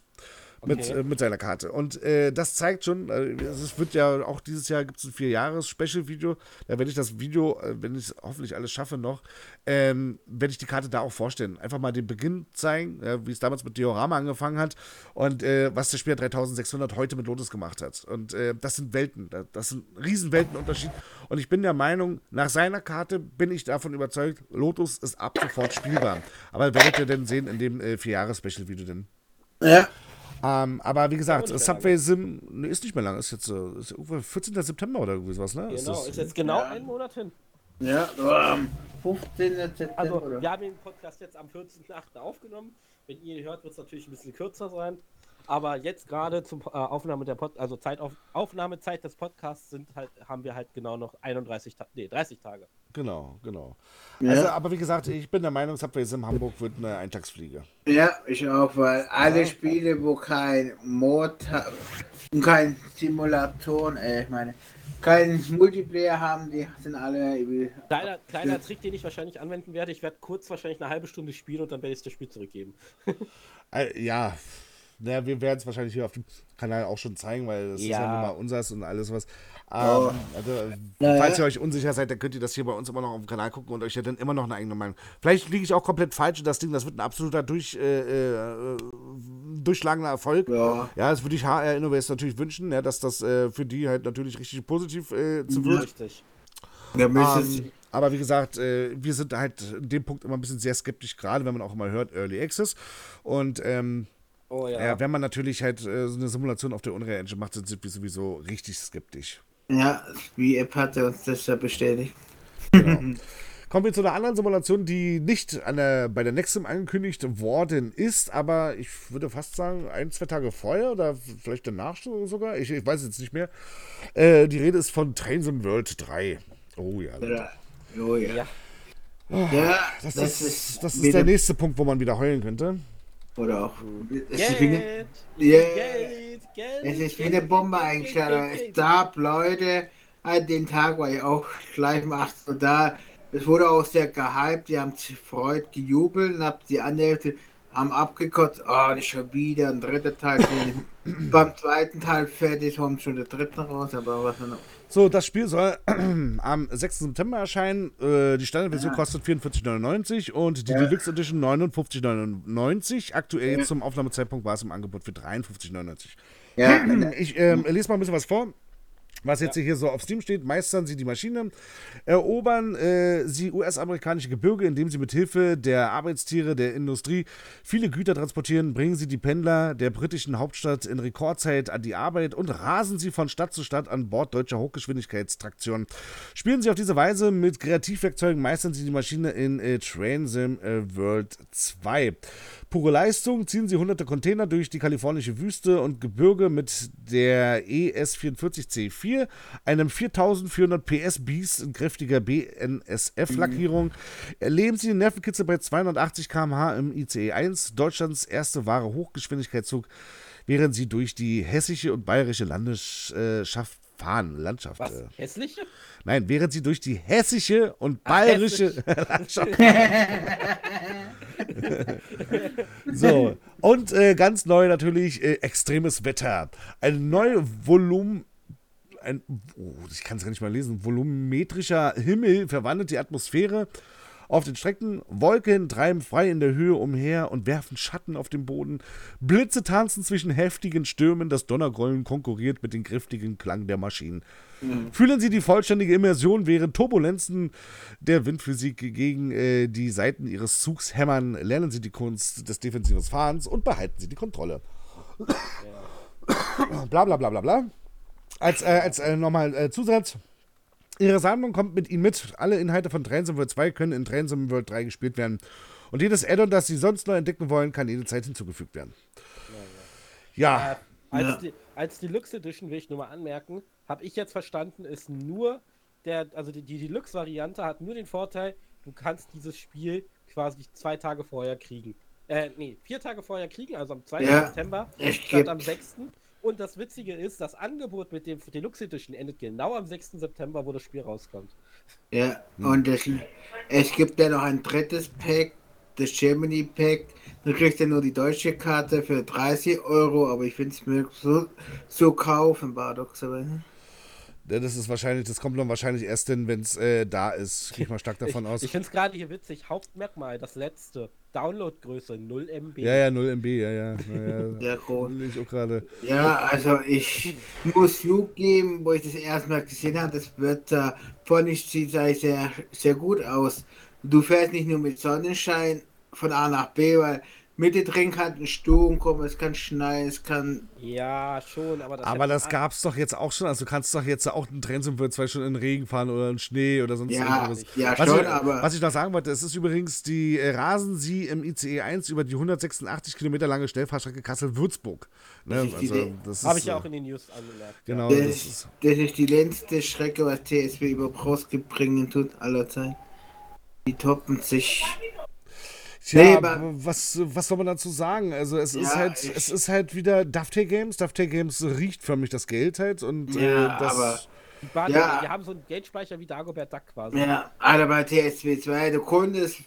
mit, äh, mit seiner Karte. Und äh, das zeigt schon, äh, es wird ja auch dieses Jahr gibt es ein Vier-Jahres-Special-Video. Da werde ich das Video, äh, wenn ich es hoffentlich alles schaffe noch, ähm, werde ich die Karte da auch vorstellen. Einfach mal den Beginn zeigen, wie es damals mit Diorama angefangen hat und äh, was der Spieler 3600 heute mit Lotus gemacht hat. Und äh, das sind Welten, das sind Riesenweltenunterschied. Und ich bin der Meinung, nach seiner Karte bin ich davon überzeugt, Lotus ist ab sofort spielbar. Aber werdet ihr denn sehen in dem äh, Vier-Jahres-Special-Video denn? Ja, ähm, aber wie gesagt, Subway Sim ist nicht mehr lang. Ist jetzt äh, ist 14. September oder irgendwie sowas, ne? Genau, ist, ist jetzt genau ja. ein Monat hin. Ja, am 15. September. Also, wir haben den Podcast jetzt am 14.8. aufgenommen. Wenn ihr ihn hört, wird es natürlich ein bisschen kürzer sein. Aber jetzt gerade zum äh, Aufnahme der Pod also Zeit auf, Aufnahmezeit des Podcasts sind halt, haben wir halt genau noch 31 Ta nee, 30 Tage. Genau, genau. Ja. Also, aber wie gesagt, ich bin der Meinung, Subway in Hamburg wird eine Eintagsfliege. Ja, ich auch, weil alle Spiele, wo kein Mod und kein Simulatoren, äh, ich meine, kein Multiplayer haben, die sind alle. Kleiner, kleiner Trick, den ich wahrscheinlich anwenden werde, ich werde kurz wahrscheinlich eine halbe Stunde spielen und dann werde ich das Spiel zurückgeben. äh, ja, naja, wir werden es wahrscheinlich hier auf dem Kanal auch schon zeigen, weil das ist ja Ja. nun mal unseres und alles was. Ähm, also, Naja. Falls ihr euch unsicher seid, dann könnt ihr das hier bei uns immer noch auf dem Kanal gucken und euch ja dann immer noch eine eigene Meinung. Vielleicht liege ich auch komplett falsch und das Ding, das wird ein absoluter durch, äh, äh, durchschlagender Erfolg. Ja. Ja, das würde ich HR Innovates natürlich wünschen, ja, dass das äh, für die halt natürlich richtig positiv äh, zu wird. Richtig. Es- Ähm, aber wie gesagt, äh, wir sind halt in dem Punkt immer ein bisschen sehr skeptisch, gerade wenn man auch immer hört Early Access. Und ähm, Oh ja. ja. wenn man natürlich halt äh, so eine Simulation auf der Unreal Engine macht, sind wir sowieso richtig skeptisch. ja, wie App hatte uns das ja bestätigt. Kommen wir zu einer anderen Simulation, die nicht an der, bei der Nexum angekündigt worden ist, aber ich würde fast sagen, ein, zwei Tage vorher oder vielleicht danach sogar, ich, ich weiß jetzt nicht mehr. Äh, die Rede ist von Trains in World 3. Oh ja. Leute. Ja. Oh, ja. Ja. Ja, Das, das, ist, ist, das ist der nächste Punkt, wo man wieder heulen könnte. Oder auch. Es ist wie eine, Geld, Ja. Geld, Geld. es ist wie Geld, eine Bombe Geld, eingeschlagen. Geld, aber Es Geld. gab Leute, an den Tag war ich auch gleich um 8 Uhr da. Es wurde auch sehr gehypt, die haben sich gefreut, gejubelt und hab die andere Hälfte haben abgekotzt. Oh, nicht schon wieder ein dritter Teil. Beim zweiten Teil fertig, kommt schon der dritte raus, aber was noch. So, das Spiel soll am 6. September erscheinen. Äh, die Standardversion Ja. kostet 44,99 und die Ja. Deluxe Edition 59,99. Aktuell Ja. zum Aufnahmezeitpunkt war es im Angebot für 53,99. Ja, Ich ähm, lese mal ein bisschen was vor. Was jetzt hier so auf Steam steht, meistern sie die Maschine, erobern äh, sie US-amerikanische Gebirge, indem sie mit Hilfe der Arbeitstiere der Industrie viele Güter transportieren, bringen sie die Pendler der britischen Hauptstadt in Rekordzeit an die Arbeit und rasen sie von Stadt zu Stadt an Bord deutscher Hochgeschwindigkeitstraktionen. Spielen sie auf diese Weise mit Kreativwerkzeugen, meistern sie die Maschine in äh, Train Sim äh, World 2. Pure Leistung ziehen sie hunderte Container durch die kalifornische Wüste und Gebirge mit der E ES44C4, einem 4400 PS Beast in kräftiger BNSF-Lackierung. Erleben sie den Nervenkitzel bei 280 km/h im ICE 1, Deutschlands erste wahre Hochgeschwindigkeitszug, während sie durch die hessische und bayerische Landesschaft fahren. Landschaft. Was? Äh. Hässliche? Nein, während sie durch die hessische und bayerische so, und äh, ganz neu natürlich äh, extremes Wetter. Ein neues Volumen. Ein, oh, ich kann es gar nicht mal lesen. Volumetrischer Himmel verwandelt die Atmosphäre auf den Strecken. Wolken treiben frei in der Höhe umher und werfen Schatten auf den Boden. Blitze tanzen zwischen heftigen Stürmen. Das Donnergrollen konkurriert mit dem kräftigen Klang der Maschinen. Fühlen Sie die vollständige Immersion, während Turbulenzen der Windphysik gegen äh, die Seiten Ihres Zugs hämmern. Lernen Sie die Kunst des defensiven Fahrens und behalten Sie die Kontrolle. bla bla bla bla bla. Als, äh, als äh, nochmal äh, Zusatz. Ihre Sammlung kommt mit Ihnen mit. Alle Inhalte von Train Sim World 2 können in Train Sim World 3 gespielt werden. Und jedes Add-on, das Sie sonst noch entdecken wollen, kann jederzeit hinzugefügt werden. Ja, Äh, als, Ja. die, als Deluxe Edition will ich nur mal anmerken, habe ich jetzt verstanden, ist nur der, also die, die Deluxe-Variante hat nur den Vorteil, du kannst dieses Spiel quasi zwei Tage vorher kriegen. Äh, nee, vier Tage vorher kriegen, also am 2. Ja, September statt am 6. Und das Witzige ist, das Angebot mit dem Deluxe Edition endet genau am 6. September, wo das Spiel rauskommt. Ja, und es, es gibt ja noch ein drittes Pack, das Germany Pack. Du kriegst ja nur die deutsche Karte für 30 Euro, aber ich finde es mir so, so kaufen, Bardox. Aber, ne? Das ist wahrscheinlich, das kommt dann wahrscheinlich erst hin, wenn es äh, da ist. Gehe ich mal stark davon ich aus. ich finde es gerade hier witzig. Hauptmerkmal, das letzte. Downloadgröße 0 MB. Ja, ja, 0 MB, ja, ja. ja, ja. Sehr groß. Ich auch gerade. Ja, also ich muss zugeben, wo ich das erste Mal gesehen habe, das Wetter von ich sieht sehr, sehr gut aus. Du fährst nicht nur mit Sonnenschein von A nach B, weil Mitte drin kann ein Sturm kommen, es kann schneien, es kann. Ja, schon, aber das Aber das man- gab's doch jetzt auch schon. Also du kannst doch jetzt auch einen Train zum zwei schon in den Regen fahren oder in Schnee oder sonst Ja, irgendwas. ja was schon, ich, aber. Was ich noch sagen wollte, es ist übrigens die äh, Rasen Sie im ICE 1 über die 186 Kilometer lange Schnellfahrstrecke Kassel-Würzburg. Ne? Also, Habe ich ja äh, auch in den News angemerkt. Genau, das, das ist, das ist die längste Strecke, was TSW über Prost bringen tut, aller Zeit. Die toppen sich. Tja, Nee, aber- was, was soll man dazu sagen? Also es ist Ja, halt, ich- es ist halt wieder Dovetail Games. Dovetail Games riecht förmlich das Geld halt und Ja, äh, das. aber- Die, Bahn, Ja. die haben so einen Geldspeicher wie Dagobert Duck quasi. Ja, aber bei TSW 2, du konntest,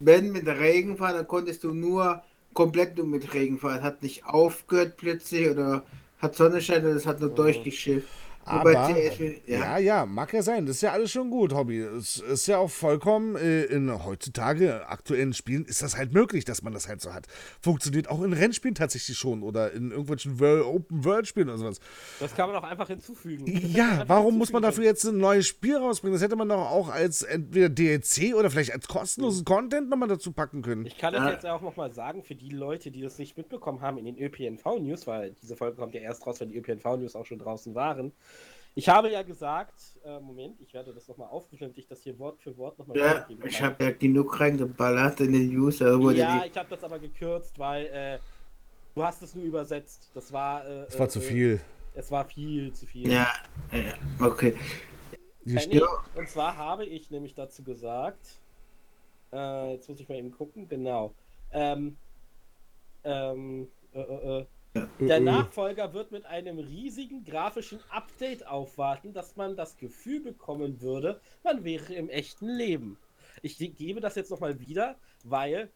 wenn mit Regen fahren, dann konntest du nur komplett nur mit Regenfall. Es hat nicht aufgehört plötzlich oder hat Sonnenschein und es hat nur durchgeschifft. Aber, ja. ja. ja, mag ja sein. Das ist ja alles schon gut, Hobby. Es ist ja auch vollkommen äh, in heutzutage aktuellen Spielen ist das halt möglich, dass man das halt so hat. Funktioniert auch in Rennspielen tatsächlich schon oder in irgendwelchen Open-World-Spielen oder sowas. Das kann man auch einfach hinzufügen. Ja, warum muss man dafür jetzt ein neues Spiel rausbringen? Das hätte man doch auch als entweder DLC oder vielleicht als kostenlosen Content nochmal dazu packen können. Ich kann das Ja. jetzt auch nochmal sagen, für die Leute, die das nicht mitbekommen haben in den ÖPNV-News, weil diese Folge kommt ja erst raus, wenn die ÖPNV-News auch schon draußen waren. Ich habe ja gesagt, äh, Moment, ich werde das nochmal aufrufen, ich das hier Wort für Wort nochmal Ja, ich habe ja genug reingeballert in den User. Wurde Ja, die, ich habe das aber gekürzt, weil äh, du hast es nur übersetzt. Das war. Äh, Das war äh, zu äh, viel. Es war viel zu viel. ja, ja, okay. Äh, nee. Und zwar habe ich nämlich dazu gesagt, äh, jetzt muss ich mal eben gucken, genau. Ähm, ähm, äh, äh, äh, der äh, Nachfolger wird mit einem riesigen grafischen Update aufwarten, dass man das Gefühl bekommen würde, man wäre im echten Leben. Ich ge- gebe das jetzt nochmal wieder, weil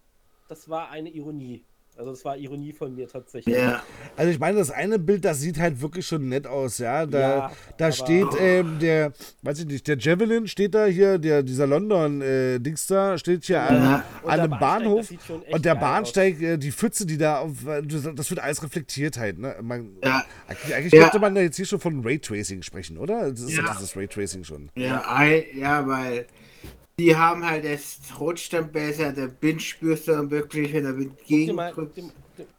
das war eine Ironie. Also das war Ironie von mir tatsächlich. Ja, Also ich meine, das eine Bild, das sieht halt wirklich schon nett aus, ja. Da, Ja, da steht ähm, der, weiß ich nicht, der Javelin steht da hier, der, dieser London-Dings da, steht hier an, Ja. An der einem Bahnhof. Und der Bahnsteig, äh, die Pfütze, die da auf, äh, das wird alles reflektiert halt, ne? Man, ja, Eigentlich, eigentlich Ja. könnte man da jetzt hier schon von Raytracing sprechen, oder? Das ist ja dieses Raytracing schon. ja, ei- ja, weil die haben halt, es rutscht dann besser, der Wind spürst du dann wirklich, wenn der Wind Guck dir, mal, guck, dir,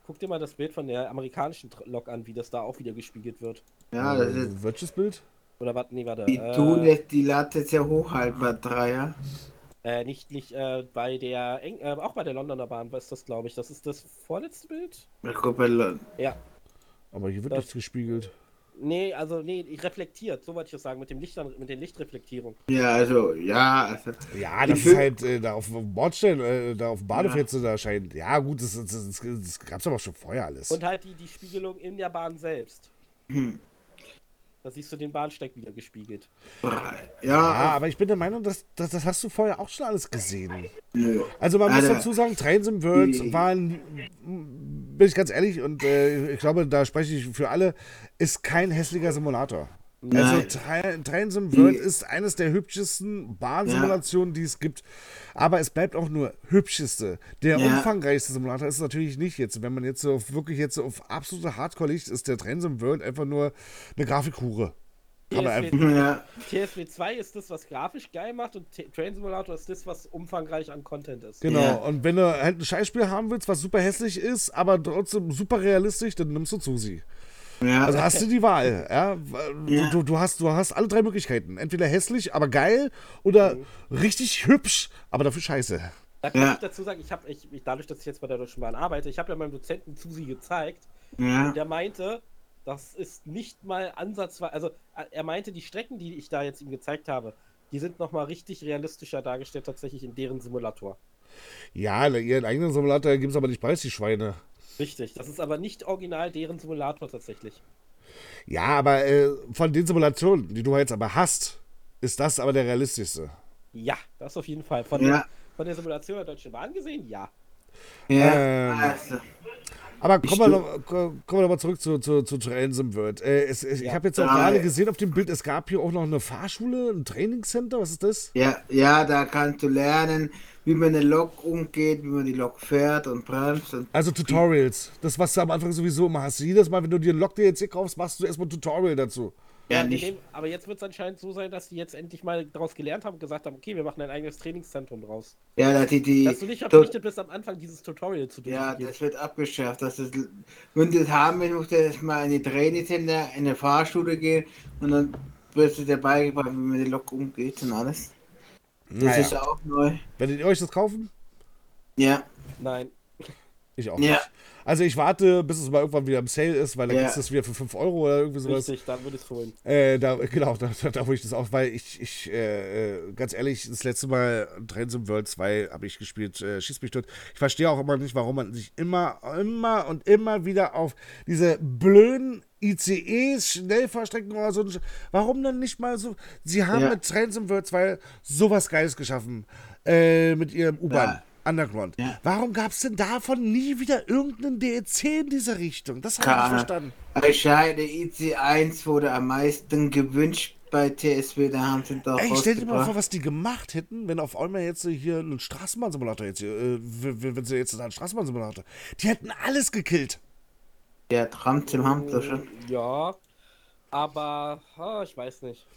guck dir mal das Bild von der amerikanischen Lok an, wie das da auch wieder gespiegelt wird. Ja, das ist, Welches Bild? Oder was? Nee, warte. die äh, tun jetzt die Latte sehr hochhaltbar, Dreier. Äh, nicht, nicht äh, bei der, Eng äh, auch bei der Londoner Bahn, was ist das, glaube ich. Das ist das vorletzte Bild? Ich Ja. Aber hier wird Das- nichts gespiegelt. Nee, also, nee, reflektiert, so wollte ich das sagen, mit dem Licht, mit den Lichtreflektierung. Ja, also, ja, also, Ja, das Ich ist halt äh, da auf dem Bordstein, äh, da auf dem Badefenster da scheint. Ja, gut, das, das, das, das gab's aber schon vorher alles. Und halt die, die Spiegelung in der Bahn selbst. Hm. Da siehst du den Bahnsteig wieder gespiegelt. Ja, ja, aber ich bin der Meinung, dass, dass das hast du vorher auch schon alles gesehen. nö. Also man muss Alter. dazu sagen, Trains im World Die- waren, bin ich ganz ehrlich, und äh, ich glaube, da spreche ich für alle, ist kein hässlicher Simulator. Also Nein. Tra Trains im World Die- ist eines der hübschesten Bahnsimulationen, die es gibt. Aber es bleibt auch nur hübscheste. Der Ja. umfangreichste Simulator ist es natürlich nicht jetzt. Wenn man jetzt so auf, wirklich jetzt so auf absolute Hardcore liegt, ist der Trains im World einfach nur eine Grafikhure. Kann man einfach, TSW, Ja, TSW 2 ist das, was grafisch geil macht und T Train Simulator ist das, was umfangreich an Content ist. genau. Ja. Und wenn du halt ein Scheißspiel haben willst, was super hässlich ist, aber trotzdem super realistisch, dann nimmst du Susi. Ja, Also hast du die Wahl, ja. Ja. Du, du, hast, du hast alle drei Möglichkeiten. Entweder hässlich, aber geil oder richtig hübsch, aber dafür scheiße. Da kann Ja. ich dazu sagen, ich habe, ich, ich, dadurch, dass ich jetzt bei der Deutschen Bahn arbeite, ich habe ja meinem Dozenten Susi gezeigt ja, und der meinte, das ist nicht mal ansatzweise, also äh, er meinte, die Strecken, die ich da jetzt ihm gezeigt habe, die sind nochmal richtig realistischer dargestellt tatsächlich in deren Simulator. Ja, ihren eigenen Simulator geben es aber nicht preis, die Schweine. Richtig, das ist aber nicht original deren Simulator tatsächlich. Ja, aber äh, von den Simulationen, die du jetzt aber hast, ist das aber der realistischste. Ja, das auf jeden Fall. Von, Ja. der, von der Simulation der Deutschen Bahn gesehen, ja. ja, Ähm, also, Aber kommen wir, noch, kommen wir noch mal zurück zu, zu, zu Trains im World. Äh, es, es, Ich Ja. habe jetzt auch Ja. gerade gesehen auf dem Bild, es gab hier auch noch eine Fahrschule, ein Trainingscenter. Was ist das? ja, ja, da kannst du lernen, wie man eine Lok umgeht, wie man die Lok fährt und bremst und Also Tutorials. Das, was du am Anfang sowieso immer hast. Jedes Mal, wenn du dir ein Log-DLC kaufst, machst du erstmal ein Tutorial dazu. ja nicht. dem, aber jetzt wird es anscheinend so sein, dass die jetzt endlich mal daraus gelernt haben und gesagt haben, okay, wir machen ein eigenes Trainingszentrum draus. Ja, da die, die Dass du nicht verpflichtet bist, am Anfang dieses Tutorial zu Ja, durchgehen. das wird abgeschafft. Das ist, wenn du das haben willst, musst du erstmal in die Trainingscenter, in eine Fahrschule gehen und dann wirst du dir beigebracht, wie man die Lok umgeht und alles. Das Naja. ist auch neu. Werdet ihr euch das kaufen? Ja, Nein. Ich auch Ja. nicht. Also ich warte, bis es mal irgendwann wieder im Sale ist, weil dann Ja. du es wieder für 5 Euro oder irgendwie sowas. Richtig, dann würde ich es holen. Äh, da, genau, da, da, da wo ich das auch, weil ich, ich äh, äh, ganz ehrlich, das letzte Mal Trains im World 2 habe ich gespielt, äh, Schieß mich tot. Ich verstehe auch immer nicht, warum man sich immer, immer und immer wieder auf diese blöden ICEs, Schnellfahrstrecken oder so, warum dann nicht mal so, sie haben Ja. mit Trains im World 2 sowas Geiles geschaffen, äh, mit ihrem U-Bahn. Ja. Underground. Ja. Warum gab es denn davon nie wieder irgendeinen DLC in dieser Richtung? Das habe ich verstanden. Scheide IC1 wurde am meisten gewünscht bei TSW, da haben sie doch Ey, stell dir mal vor, was die gemacht hätten, wenn auf einmal jetzt hier ein Straßenbahnsimulator jetzt hier, äh, wenn sie jetzt einen Straßenbahnsimulator. Die hätten alles gekillt. Ja, Tramzim haben sie schon. Ja, aber ah, ich weiß nicht.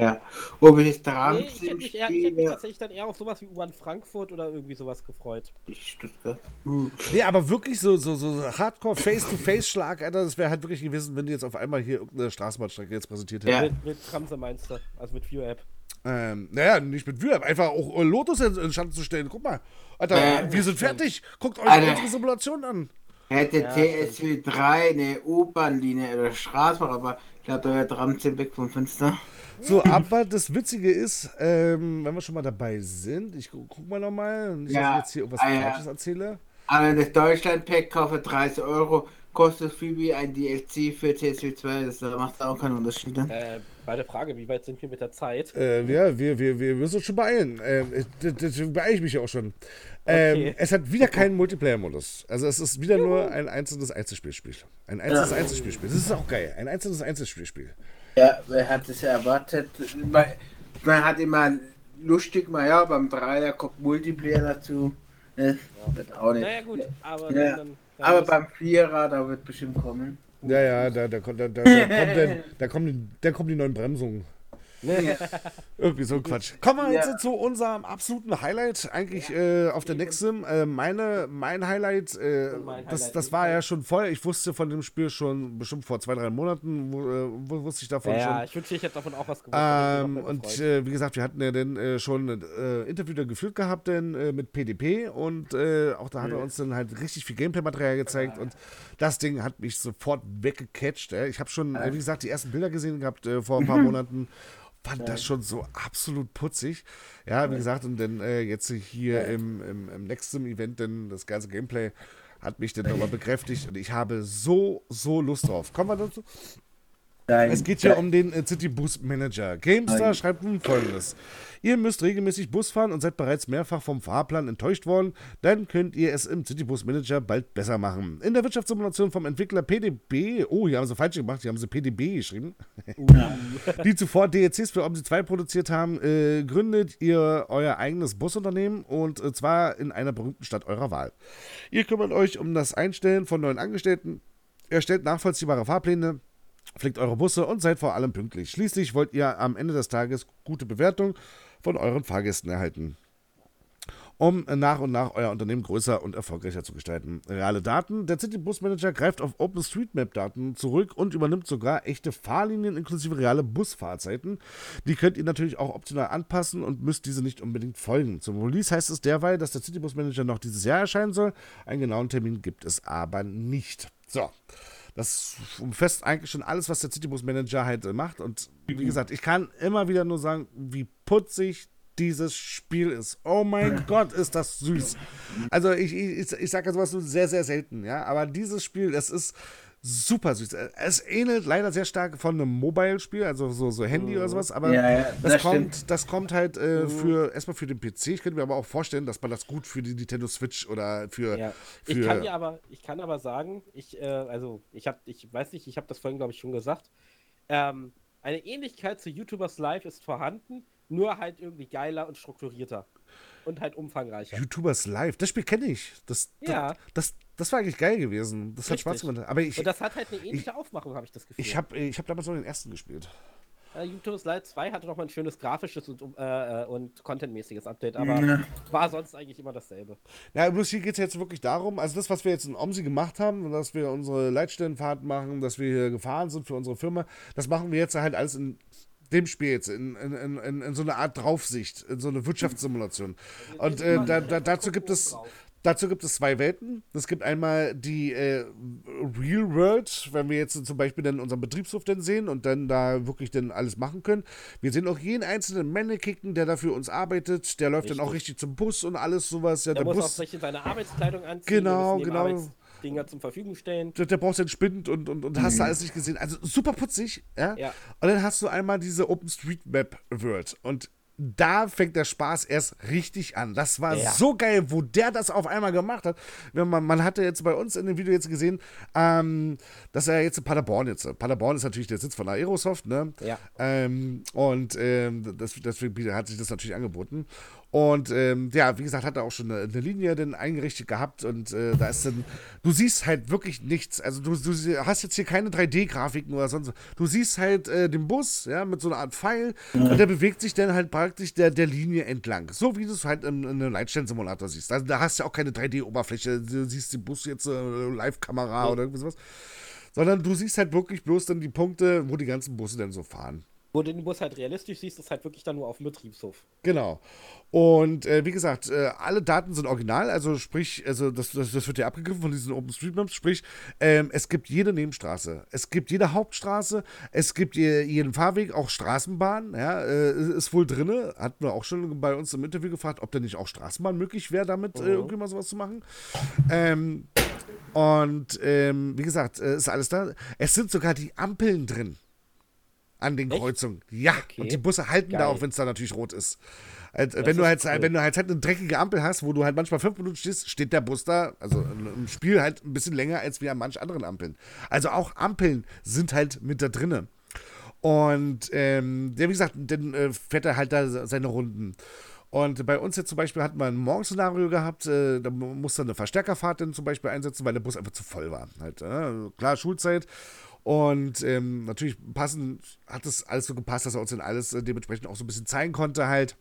Ja. Ob ich jetzt Nee, ich hätte mich, eher, ich hätte mich tatsächlich dann eher auf sowas wie U-Bahn Frankfurt oder irgendwie sowas gefreut. ich Stuttgart. Nee, aber wirklich so, so, so Hardcore Face-to-Face-Schlag, Alter, das wäre halt wirklich gewesen, wenn die jetzt auf einmal hier irgendeine Straßenbahnstrecke jetzt präsentiert hätten. Ja. Mit, mit Tramse meinst du, also mit View-App. Ähm, naja, nicht mit Vue, einfach auch Lotus in, in Stand zu stellen. Guck mal, Alter, Äh, wir sind fertig. Guckt euch Alter. unsere Simulation an. Hätte Ja, TSW 3 eine U-Bahn-Linie oder Straßenbahn, aber ich glaube, da wäre Tramzim weg vom Fenster. So, aber das Witzige ist, ähm, wenn wir schon mal dabei sind, ich gu guck mal nochmal, nicht, dass Ja, ich jetzt hier irgendwas ah, ja. Falsches erzähle. Aber das Deutschland-Pack kaufe 30 Euro, kostet Phoebe ein DLC für TSW 2, das macht auch keinen Unterschied. ne? Äh, bei der Frage, wie weit sind wir mit der Zeit? Äh, ja, wir, wir, wir müssen uns schon beeilen. Ähm, äh, Deswegen beeile ich mich ja auch schon. Ähm, Okay. Es hat wieder keinen Multiplayer-Modus. Also es ist wieder nur ein einzelnes Einzelspielspiel. Ein einzelnes Ja. Einzelspielspiel. Das ist auch geil. Ein einzelnes Einzelspielspiel. Ja, wer hat es erwartet? Man, man hat immer lustig, mal ja, beim Dreier kommt Multiplayer dazu. Ne? Wird auch nicht. Naja gut, aber Ja. dann, dann Aber beim Vierer, da wird bestimmt kommen. Ja, ja, da, da, kommt- da, da, da, kommt dann, da, kommen die, da kommen die neuen Bremsungen. Irgendwie so ein Quatsch. Kommen wir Ja. jetzt zu unserem absoluten Highlight, eigentlich äh, auf der Nexim. Äh, meine, mein Highlight, äh, mein das, Highlight das war ja schon voll. Ich wusste von dem Spiel schon bestimmt vor zwei, drei Monaten, wo, äh, wusste ich davon ja, schon. ja, ich wünschte, ich hätte davon auch was gewusst. Ähm, und äh, wie gesagt, wir hatten ja dann äh, schon ein Interview da geführt gehabt denn, mit PDP und auch da hat er uns dann halt richtig viel Gameplay-Material gezeigt und das Ding hat mich sofort weggecatcht. Ich habe schon, wie gesagt, die ersten Bilder gesehen gehabt vor ein paar Monaten. Fand das schon so absolut putzig. Ja, wie gesagt, und dann äh, jetzt hier im, im, im nächsten Event, denn das ganze Gameplay hat mich dann nochmal bekräftigt und ich habe so, so Lust drauf. Kommen wir dazu? Nein, Es geht hier um den äh, City Bus Manager. GameStar Nein. schreibt nun folgendes. Ihr müsst regelmäßig Bus fahren und seid bereits mehrfach vom Fahrplan enttäuscht worden. Dann könnt ihr es im City Bus Manager bald besser machen. In der Wirtschaftssimulation vom Entwickler PDB, oh, hier haben sie falsch gemacht, hier haben sie PDB geschrieben, die zuvor DLCs für OMSI 2 produziert haben, äh, gründet ihr euer eigenes Busunternehmen und äh, zwar in einer berühmten Stadt eurer Wahl. Ihr kümmert euch um das Einstellen von neuen Angestellten, erstellt nachvollziehbare Fahrpläne, Fliegt eure Busse und seid vor allem pünktlich. Schließlich wollt ihr am Ende des Tages gute Bewertung von euren Fahrgästen erhalten. Um nach und nach euer Unternehmen größer und erfolgreicher zu gestalten. Reale Daten. Der City Bus Manager greift auf OpenStreetMap-Daten zurück und übernimmt sogar echte Fahrlinien inklusive reale Busfahrzeiten. Die könnt ihr natürlich auch optional anpassen und müsst diese nicht unbedingt folgen. Zum Release heißt es derweil, dass der City Bus Manager noch dieses Jahr erscheinen soll. Einen genauen Termin gibt es aber nicht. So. Das umfasst eigentlich schon alles, was der Citybus Manager halt äh, macht. Und wie gesagt, ich kann immer wieder nur sagen, wie putzig dieses Spiel ist. Oh mein Gott, ist das süß. Also ich, ich, ich sage sowas nur sehr, sehr selten, ja. Aber dieses Spiel, das ist super süß. Es ähnelt leider sehr stark von einem Mobile-Spiel, also so, so Handy oder sowas, aber Ja, ja, das, das kommt, das kommt halt äh, für erstmal für den PC. Ich könnte mir aber auch vorstellen, dass man das gut für die Nintendo Switch oder für, Ja. für Ich kann dir aber, ich kann aber sagen, ich, äh, also ich habe, ich weiß nicht, ich habe das vorhin glaube ich schon gesagt. Ähm, eine Ähnlichkeit zu YouTubers Live ist vorhanden, nur halt irgendwie geiler und strukturierter und halt umfangreicher. YouTubers Live. Das Spiel kenne ich. Das, Ja. das, das, das war eigentlich geil gewesen. Das hat Richtig. Spaß gemacht. Aber ich, Und das hat halt eine ähnliche Aufmachung, habe ich das Gefühl. ich habe ich hab damals noch den ersten gespielt. Äh, YouTubers Live 2 hatte noch mal ein schönes grafisches und, äh, äh, und contentmäßiges Update, aber Ja. war sonst eigentlich immer dasselbe. Ja, bloß hier geht es jetzt wirklich darum, also das, was wir jetzt in Omsi gemacht haben, dass wir unsere Leitstellenfahrt machen, dass wir hier gefahren sind für unsere Firma, das machen wir jetzt halt alles in dem Spiel jetzt, in, in, in, in, so eine Art Draufsicht, in so eine Wirtschaftssimulation. Und äh, da, da, dazu gibt es. Dazu gibt es zwei Welten. Es gibt einmal die äh, Real World, wenn wir jetzt zum Beispiel dann unseren Betriebshof dann sehen und dann da wirklich dann alles machen können. Wir sehen auch jeden einzelnen Mannequin, der da für uns arbeitet. Der läuft dann auch richtig zum Bus und alles sowas. Ja, Der der muss auch Bus, in seine Arbeitskleidung anziehen. Genau, wir müssen Arbeitsdinger zur Verfügung stellen. der, der braucht seinen Spind und, und, und hast du alles nicht gesehen. Also super putzig, ja? Ja. Und dann hast du einmal diese OpenStreetMap World. Und da fängt der Spaß erst richtig an. Das war Ja. so geil, wo der das auf einmal gemacht hat. Man, man hatte jetzt bei uns in dem Video jetzt gesehen, ähm, dass er jetzt in Paderborn jetzt. Paderborn ist natürlich der Sitz von Aerosoft, ne? Ja. Ähm, und ähm, das, deswegen hat sich das natürlich angeboten. Und ähm, ja, wie gesagt, hat er auch schon eine, eine Linie dann eingerichtet gehabt und äh, da ist dann, du siehst halt wirklich nichts. Also du, du hast jetzt hier keine 3D-Grafiken oder sonst. was. Du siehst halt äh, den Bus, ja, mit so einer Art Pfeil und der bewegt sich dann halt praktisch der, der Linie entlang. So wie du es halt in, in einem Leitstellensimulator siehst. Also, da hast du ja auch keine 3D-Oberfläche. Du siehst den Bus jetzt äh, Live-Kamera oder irgendwas. was. Sondern du siehst halt wirklich bloß dann die Punkte, wo die ganzen Busse dann so fahren. Wo du den Bus halt realistisch siehst, ist halt wirklich dann nur auf dem Betriebshof. Genau. Und äh, wie gesagt, äh, alle Daten sind original, also sprich, also das, das, das wird ja abgegriffen von diesen OpenStreetMaps, sprich, ähm, es gibt jede Nebenstraße, es gibt jede Hauptstraße, es gibt je- jeden Fahrweg, auch Straßenbahn, ja, äh, ist wohl drinne. Hatten wir auch schon bei uns im Interview gefragt, ob denn nicht auch Straßenbahn möglich wäre, damit äh, irgendwie mal sowas zu machen. Ähm, und ähm, wie gesagt, äh, ist alles da. Es sind sogar die Ampeln drin an den Echt? Kreuzungen. Ja, Okay. und die Busse halten da Geil. auch, wenn es da natürlich rot ist. Halt, wenn, du halt, cool. wenn du halt, halt eine dreckige Ampel hast, wo du halt manchmal fünf Minuten stehst, steht der Bus da, also im Spiel halt ein bisschen länger als wie an manch anderen Ampeln. Also auch Ampeln sind halt mit da drinnen. Und ähm, der, wie gesagt, dann äh, fährt er halt da seine Runden. Und bei uns jetzt zum Beispiel hatten wir ein Morgenszenario gehabt, äh, da mu- musste eine Verstärkerfahrt dann zum Beispiel einsetzen, weil der Bus einfach zu voll war. Halt, äh, klar, Schulzeit. Und ähm, natürlich passend hat das alles so gepasst, dass er uns dann alles äh, dementsprechend auch so ein bisschen zeigen konnte, halt.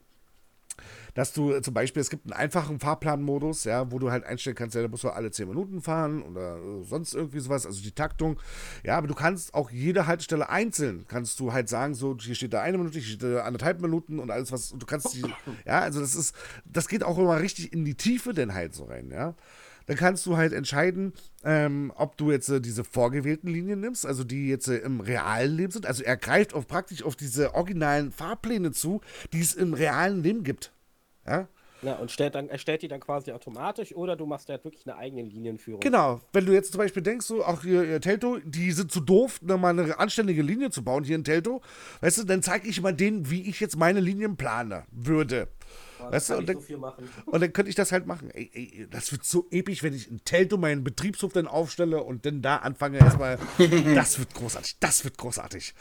Dass du äh, zum Beispiel, es gibt einen einfachen Fahrplanmodus, ja, wo du halt einstellen kannst, ja, der muss so alle 10 Minuten fahren oder äh, sonst irgendwie sowas, also die Taktung. Ja, aber du kannst auch jede Haltestelle einzeln, kannst du halt sagen, so, hier steht da eine Minute, hier steht da anderthalb Minuten und alles was, und du kannst die, ja, also das ist, das geht auch immer richtig in die Tiefe denn halt so rein, ja. Dann kannst du halt entscheiden, ähm, ob du jetzt äh, diese vorgewählten Linien nimmst, also die jetzt äh, im realen Leben sind. Also er greift auf praktisch auf diese originalen Fahrpläne zu, die es im realen Leben gibt. Ja, Ja, und stellt dann, erstellt die dann quasi automatisch oder du machst halt wirklich eine eigene Linienführung. Genau, wenn du jetzt zum Beispiel denkst, so, auch hier, hier Telto, die sind zu doof, nochmal eine anständige Linie zu bauen hier in Telto, weißt du, dann zeige ich mal denen, wie ich jetzt meine Linien plane würde. Aber Weißt du, und dann, so und dann könnte ich das halt machen. Ey, ey, das wird so episch, wenn ich in Telto meinen Betriebshof dann aufstelle und dann da anfange erstmal. das wird großartig, das wird großartig.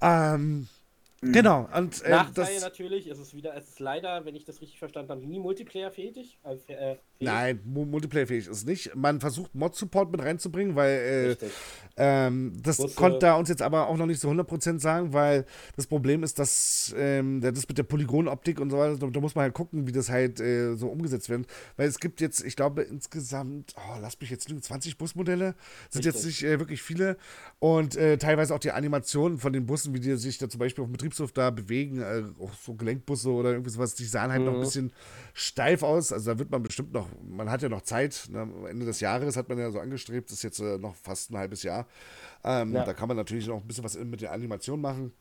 Ähm, genau, und äh, Nachteil das. natürlich, es ist wieder, es ist leider, wenn ich das richtig verstanden habe, nie Multiplayer-fähig. Äh, fäh- äh, fähig. Nein, Mu- Multiplayer-fähig ist nicht. Man versucht Mod-Support mit reinzubringen, weil äh, Richtig. Ähm, das Busse. konnte er uns jetzt aber auch noch nicht so 100% sagen, weil das Problem ist, dass ähm, das mit der Polygonoptik und so weiter, da, da muss man halt gucken, wie das halt äh, so umgesetzt wird. Weil es gibt jetzt, ich glaube, insgesamt, oh, lass mich jetzt lügen, 20 Busmodelle. Sind jetzt nicht Richtig. äh, wirklich viele. Und äh, teilweise auch die Animationen von den Bussen, wie die sich da zum Beispiel auf dem Betriebshof da bewegen, äh, auch so Gelenkbusse oder irgendwie sowas, die sahen halt noch ein Mhm. bisschen steif aus. Also da wird man bestimmt noch, man hat ja noch Zeit. Ne? Ende des Jahres hat man ja so angestrebt, das ist jetzt äh, noch fast ein halbes Jahr. Ähm, Ja. Da kann man natürlich noch ein bisschen was mit der Animation machen.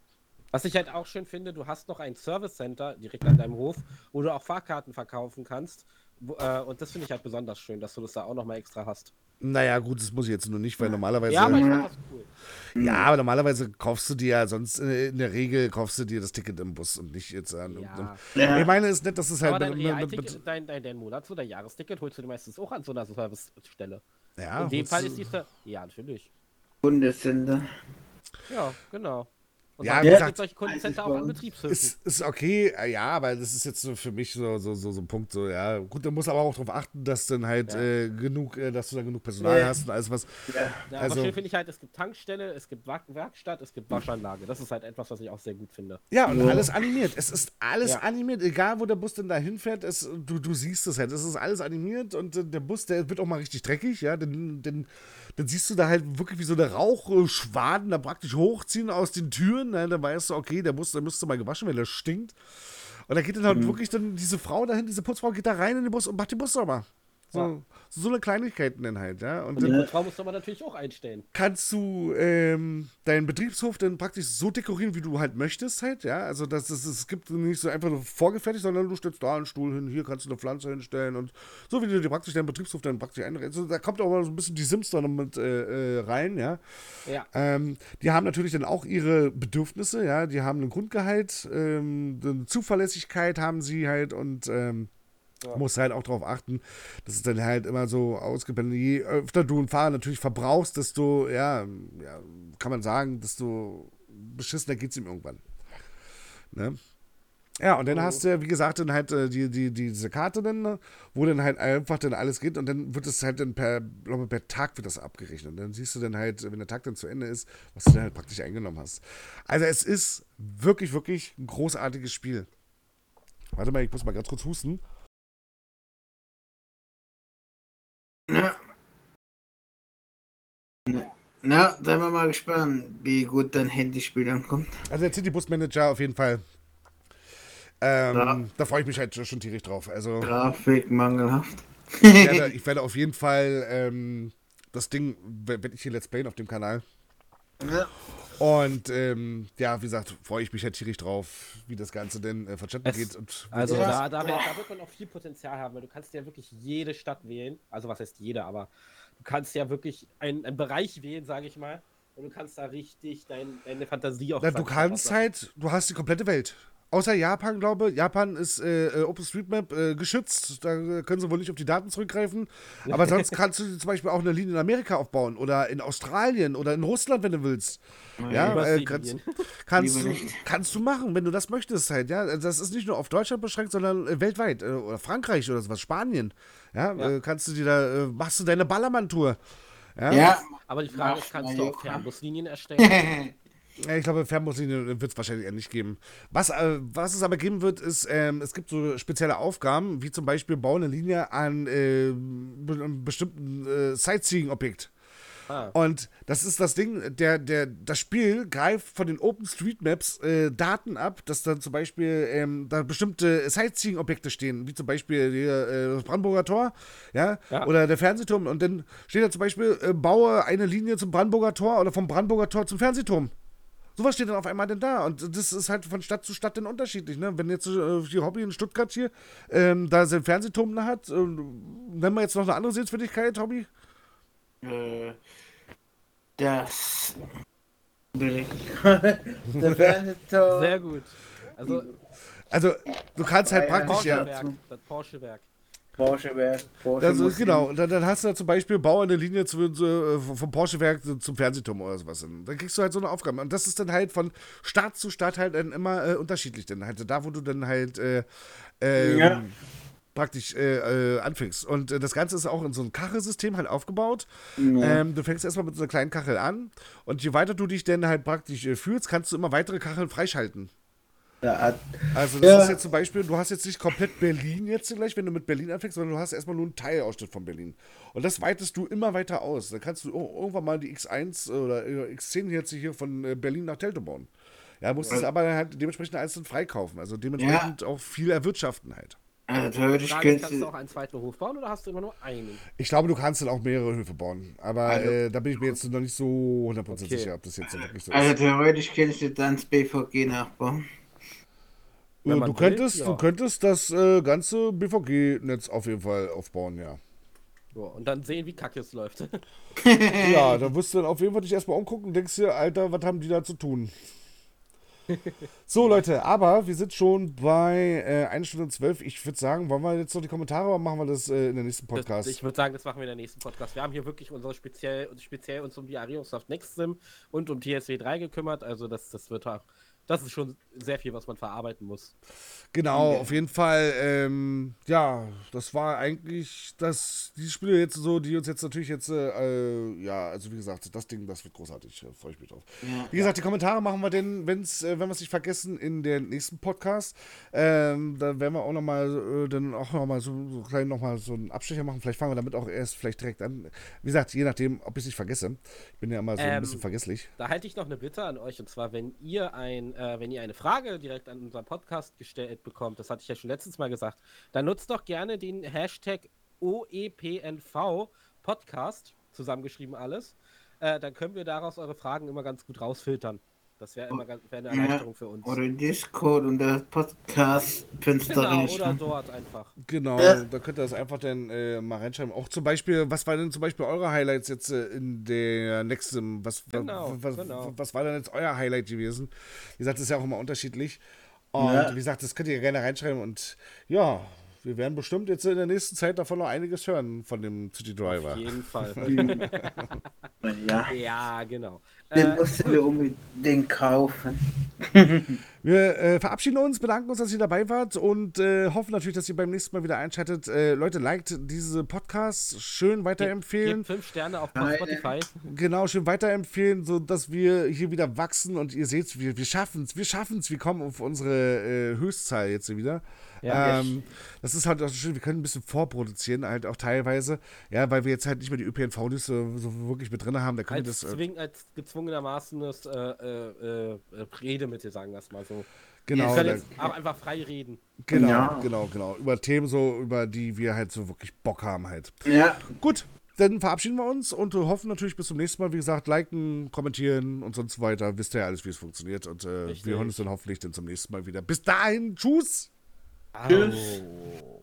Was ich halt auch schön finde, du hast noch ein Service Center direkt an deinem Hof, wo du auch Fahrkarten verkaufen kannst. Wo, äh, und das finde ich halt besonders schön, dass du das da auch nochmal extra hast. Naja, gut, das muss ich jetzt nur nicht, weil normalerweise. Ja, aber ich ja, fand das cool. aber normalerweise kaufst du dir ja sonst äh, in der Regel kaufst du dir das Ticket im Bus und nicht jetzt an. Ja. Ja. Ich meine, es ist nett, dass es halt Aber dein, mit, mit, mit, Realticket, dein, dein, dein Monats- oder Jahresticket holst du dir meistens auch an so einer Servicestelle. ja, In dem Fall ist diese. Ja, natürlich. Bundesländer. Ja, genau. Und Ja, ja, wie gibt gesagt, solche Kundencenter ist auch an Betriebshöfen. Ist, ist okay, äh, ja, aber das ist jetzt so für mich so, so, so, so ein Punkt, so, ja. Gut, da muss aber auch darauf achten, dass dann halt Ja. äh, genug, äh, dass du da genug Personal Ja. hast und alles was. Ja. Ja, also- aber schön finde ich halt, es gibt Tankstelle, es gibt Werk Werkstatt, es gibt Waschanlage. Das ist halt etwas, was ich auch sehr gut finde. Ja, und Ja. alles animiert. Es ist alles Ja. animiert, egal wo der Bus denn da hinfährt, es, du, du siehst es halt. Es ist alles animiert und äh, der Bus, der wird auch mal richtig dreckig, ja. Dann, dann, dann siehst du da halt wirklich wie so eine Rauchschwaden da praktisch hochziehen aus den Türen. Ne? Dann weißt du, okay, der Bus, der müsste mal gewaschen werden, der stinkt. Und da geht dann halt wirklich dann diese Frau dahin, diese Putzfrau geht da rein in den Bus und macht den Bus sauber. So, Ja. so eine Kleinigkeiten dann halt, ja. Und Und dann den Putzraum musst du aber natürlich auch einstellen. kannst du ähm, deinen Betriebshof dann praktisch so dekorieren, wie du halt möchtest halt, ja. Also das, das, es gibt nicht so einfach nur vorgefertigt, sondern du stellst da einen Stuhl hin, hier kannst du eine Pflanze hinstellen und so wie du dir praktisch deinen Betriebshof dann praktisch einrichtest. Also da kommt auch mal so ein bisschen die Sims da noch mit äh, äh, rein, ja. Ja. Ähm, die haben natürlich dann auch ihre Bedürfnisse, ja. Die haben ein Grundgehalt, ähm, eine Zuverlässigkeit haben sie halt und ähm, Ja. musst halt auch darauf achten, dass es dann halt immer so ausgeblendet, je öfter du einen Fahrer natürlich verbrauchst, desto, ja, ja kann man sagen, desto beschissener geht es ihm irgendwann. Ne? Ja, und dann Mhm. hast du, ja, wie gesagt, dann halt äh, die, die, diese Karte dann, ne, wo dann halt einfach dann alles geht und dann wird es halt dann per, glaube per Tag wird das abgerechnet. Und dann siehst du dann halt, wenn der Tag dann zu Ende ist, was du dann halt praktisch eingenommen hast. Also es ist wirklich, wirklich ein großartiges Spiel. Warte mal, ich muss mal ganz kurz husten. Ja. Na, seien wir mal gespannt, wie gut dein Handyspiel ankommt. Also der City Bus Manager auf jeden Fall. Ähm, Ja. Da freue ich mich halt schon tierisch drauf. Also Grafik mangelhaft. ich werde, ich werde auf jeden Fall ähm, das Ding, wenn wenn ich hier Let's Playen auf dem Kanal. Ja. Und ähm, ja, wie gesagt, freue ich mich halt tierisch drauf, wie das Ganze denn äh, vonstatten geht. Und Also Ja. da, da, wird, da wird man auch viel Potenzial haben, weil du kannst ja wirklich jede Stadt wählen. Also was heißt jede, aber du kannst ja wirklich einen, einen Bereich wählen, sage ich mal. Und du kannst da richtig dein, deine Fantasie auch Na, du kannst halt, du hast die komplette Welt. Außer Japan, glaube ich. Japan ist äh, äh, OpenStreetMap äh, geschützt. Da können sie wohl nicht auf die Daten zurückgreifen. Aber sonst kannst du zum Beispiel auch eine Linie in Amerika aufbauen oder in Australien oder in Russland, wenn du willst. Ja, Über äh, kannst, kannst, du, kannst du machen, wenn du das möchtest halt. Ja, Also das ist nicht nur auf Deutschland beschränkt, sondern äh, weltweit. Äh, oder Frankreich oder sowas, Spanien. Ja, Ja. Äh, kannst du dir da, äh, machst du deine Ballermann-Tour. Ja, Ja. Aber die Frage ist, kannst du auch. Fernbuslinien erstellen? Ja, ich glaube, Fernbuslinien wird es wahrscheinlich eher nicht geben. Was, äh, was es aber geben wird, ist, ähm, es gibt so spezielle Aufgaben, wie zum Beispiel bau eine Linie an äh, be einem bestimmten äh, Sightseeing-Objekt. ah. Und das ist das Ding, der, der, das Spiel greift von den OpenStreetMaps äh, Daten ab, dass dann zum Beispiel ähm, da bestimmte Sightseeing-Objekte stehen, wie zum Beispiel hier, äh, das Brandenburger Tor, ja, Ja. oder der Fernsehturm. Und dann steht da zum Beispiel, äh, baue eine Linie zum Brandenburger Tor oder vom Brandenburger Tor zum Fernsehturm. Sowas steht dann auf einmal denn da. Und das ist halt von Stadt zu Stadt dann unterschiedlich. Ne? Wenn jetzt äh, die Hobby in Stuttgart hier ähm, da seinen Fernsehturm da hat, äh, nennen wir jetzt noch eine andere Sehenswürdigkeit, Hobby? Äh, das. Der Fernsehturm. Sehr gut. Also Also, du kannst halt praktisch, ja. Porsche-Werk. Das Porsche-Werk. Porsche-Werk. Porsche Also, genau, und dann, dann hast du da zum Beispiel, bau eine Linie zu, äh, vom Porsche-Werk zum Fernsehturm oder sowas. Und dann kriegst du halt so eine Aufgabe. Und das ist dann halt von Stadt zu Stadt halt dann immer äh, unterschiedlich. Dann halt da, wo du dann halt äh, ähm, Ja. praktisch äh, äh, anfängst. Und äh, das Ganze ist auch in so ein Kachelsystem halt aufgebaut. Ja. Ähm, du fängst erstmal mit so einer kleinen Kachel an. Und je weiter du dich dann halt praktisch äh, fühlst, kannst du immer weitere Kacheln freischalten. Also das Ja. ist jetzt zum Beispiel, du hast jetzt nicht komplett Berlin jetzt gleich, wenn du mit Berlin anfängst, sondern du hast erstmal nur einen Teilausschnitt von Berlin. Und das weitest du immer weiter aus. Dann kannst du irgendwann mal die X1 oder äh, X10 jetzt hier von äh, Berlin nach Teltow bauen. Ja, musst es aber halt dementsprechend einzeln freikaufen. Also dementsprechend auch viel erwirtschaften halt. Also theoretisch Frage kannst du auch einen zweiten Hof bauen oder hast du immer nur einen? Ich glaube, du kannst dann auch mehrere Höfe bauen. Aber Also- äh, da bin ich mir jetzt noch nicht so hundertprozentig Okay. sicher, ob das jetzt so wirklich so Also ist. theoretisch könntest du dann das BVG nachbauen. Du, will, könntest, ja. du könntest das äh, ganze BVG-Netz auf jeden Fall aufbauen, ja. So, und dann sehen, wie kacke es läuft. Ja, da wirst du dann auf jeden Fall dich erstmal umgucken und denkst dir, Alter, was haben die da zu tun? So, Leute, aber wir sind schon bei äh, 1 Stunde und 12. Ich würde sagen, wollen wir jetzt noch die Kommentare oder machen wir das äh, in der nächsten Podcast? Das, ich würde sagen, das machen wir in der nächsten Podcast. Wir haben hier wirklich unsere speziell, speziell uns um die Ariosoft Next Sim und um TSW 3 gekümmert. Also das, das wird auch, das ist schon sehr viel, was man verarbeiten muss. Genau, auf jeden Fall. Ähm, ja, das war eigentlich das, die Spiele jetzt so, die uns jetzt natürlich jetzt, äh, äh, ja, also wie gesagt, das Ding, das wird großartig, äh, freue ich mich drauf. Ja. Wie gesagt, die Kommentare machen wir denn, wenn's, äh, wenn wir es nicht vergessen, in der nächsten Podcast. Ähm, da werden wir auch nochmal, äh, dann auch nochmal so, so klein nochmal so einen Abstecher machen. Vielleicht fangen wir damit auch erst vielleicht direkt an. Wie gesagt, je nachdem, ob ich es nicht vergesse. Ich bin ja immer so ein Ähm, bisschen vergesslich. Da halte ich noch eine Bitte an euch und zwar, wenn ihr ein, äh, wenn ihr eine Frage direkt an unseren Podcast gestellt bekommt, das hatte ich ja schon letztens mal gesagt, dann nutzt doch gerne den Hashtag OEPNV Podcast, zusammengeschrieben alles. Äh, dann können wir daraus eure Fragen immer ganz gut rausfiltern. Das wäre immer ganz, wär eine Erleichterung für uns. Oder Discord und das Podcast-Fenster Genau, oder dort einfach. Genau, Ja. da könnt ihr das einfach dann äh, mal reinschreiben. Auch zum Beispiel, was waren denn zum Beispiel eure Highlights jetzt äh, in der nächsten, was, Genau, was, genau. was war denn jetzt euer Highlight gewesen? Wie gesagt, das ist ja auch immer unterschiedlich. Und Ja. wie gesagt, das könnt ihr gerne reinschreiben und ja, wir werden bestimmt jetzt in der nächsten Zeit davon noch einiges hören von dem City Driver. Auf jeden Fall. Ja, ja, genau. den Äh, mussten wir unbedingt kaufen. Wir äh, verabschieden uns, bedanken uns, dass ihr dabei wart und äh, hoffen natürlich, dass ihr beim nächsten Mal wieder einschaltet. Äh, Leute, liked diese Podcasts, schön weiterempfehlen. Gebt fünf Sterne auf Nein. Spotify. Genau, schön weiterempfehlen, sodass wir hier wieder wachsen und ihr seht, wir, wir schaffen es, wir schaffen es, wir kommen auf unsere äh, Höchstzahl jetzt wieder. Ja. ähm, das ist halt auch schön, wir können ein bisschen vorproduzieren, halt auch teilweise, ja, weil wir jetzt halt nicht mehr die ÖPNV-News so, so wirklich mit drin haben, da könnt ihr Als, das, äh, zwing, als gezwungenermaßen äh, äh, äh, Redemittel, sagen wir es mal so. genau, Wir können jetzt auch einfach frei reden. genau, Ja. genau, genau, über Themen so, über die wir halt so wirklich Bock haben halt. Ja, Gut, dann verabschieden wir uns und hoffen natürlich bis zum nächsten Mal. Wie gesagt, liken, kommentieren und sonst weiter. Wisst ihr ja alles, wie es funktioniert. Und äh, wir hören uns dann hoffentlich dann zum nächsten Mal wieder. Bis dahin, tschüss! Tschüss. Oh.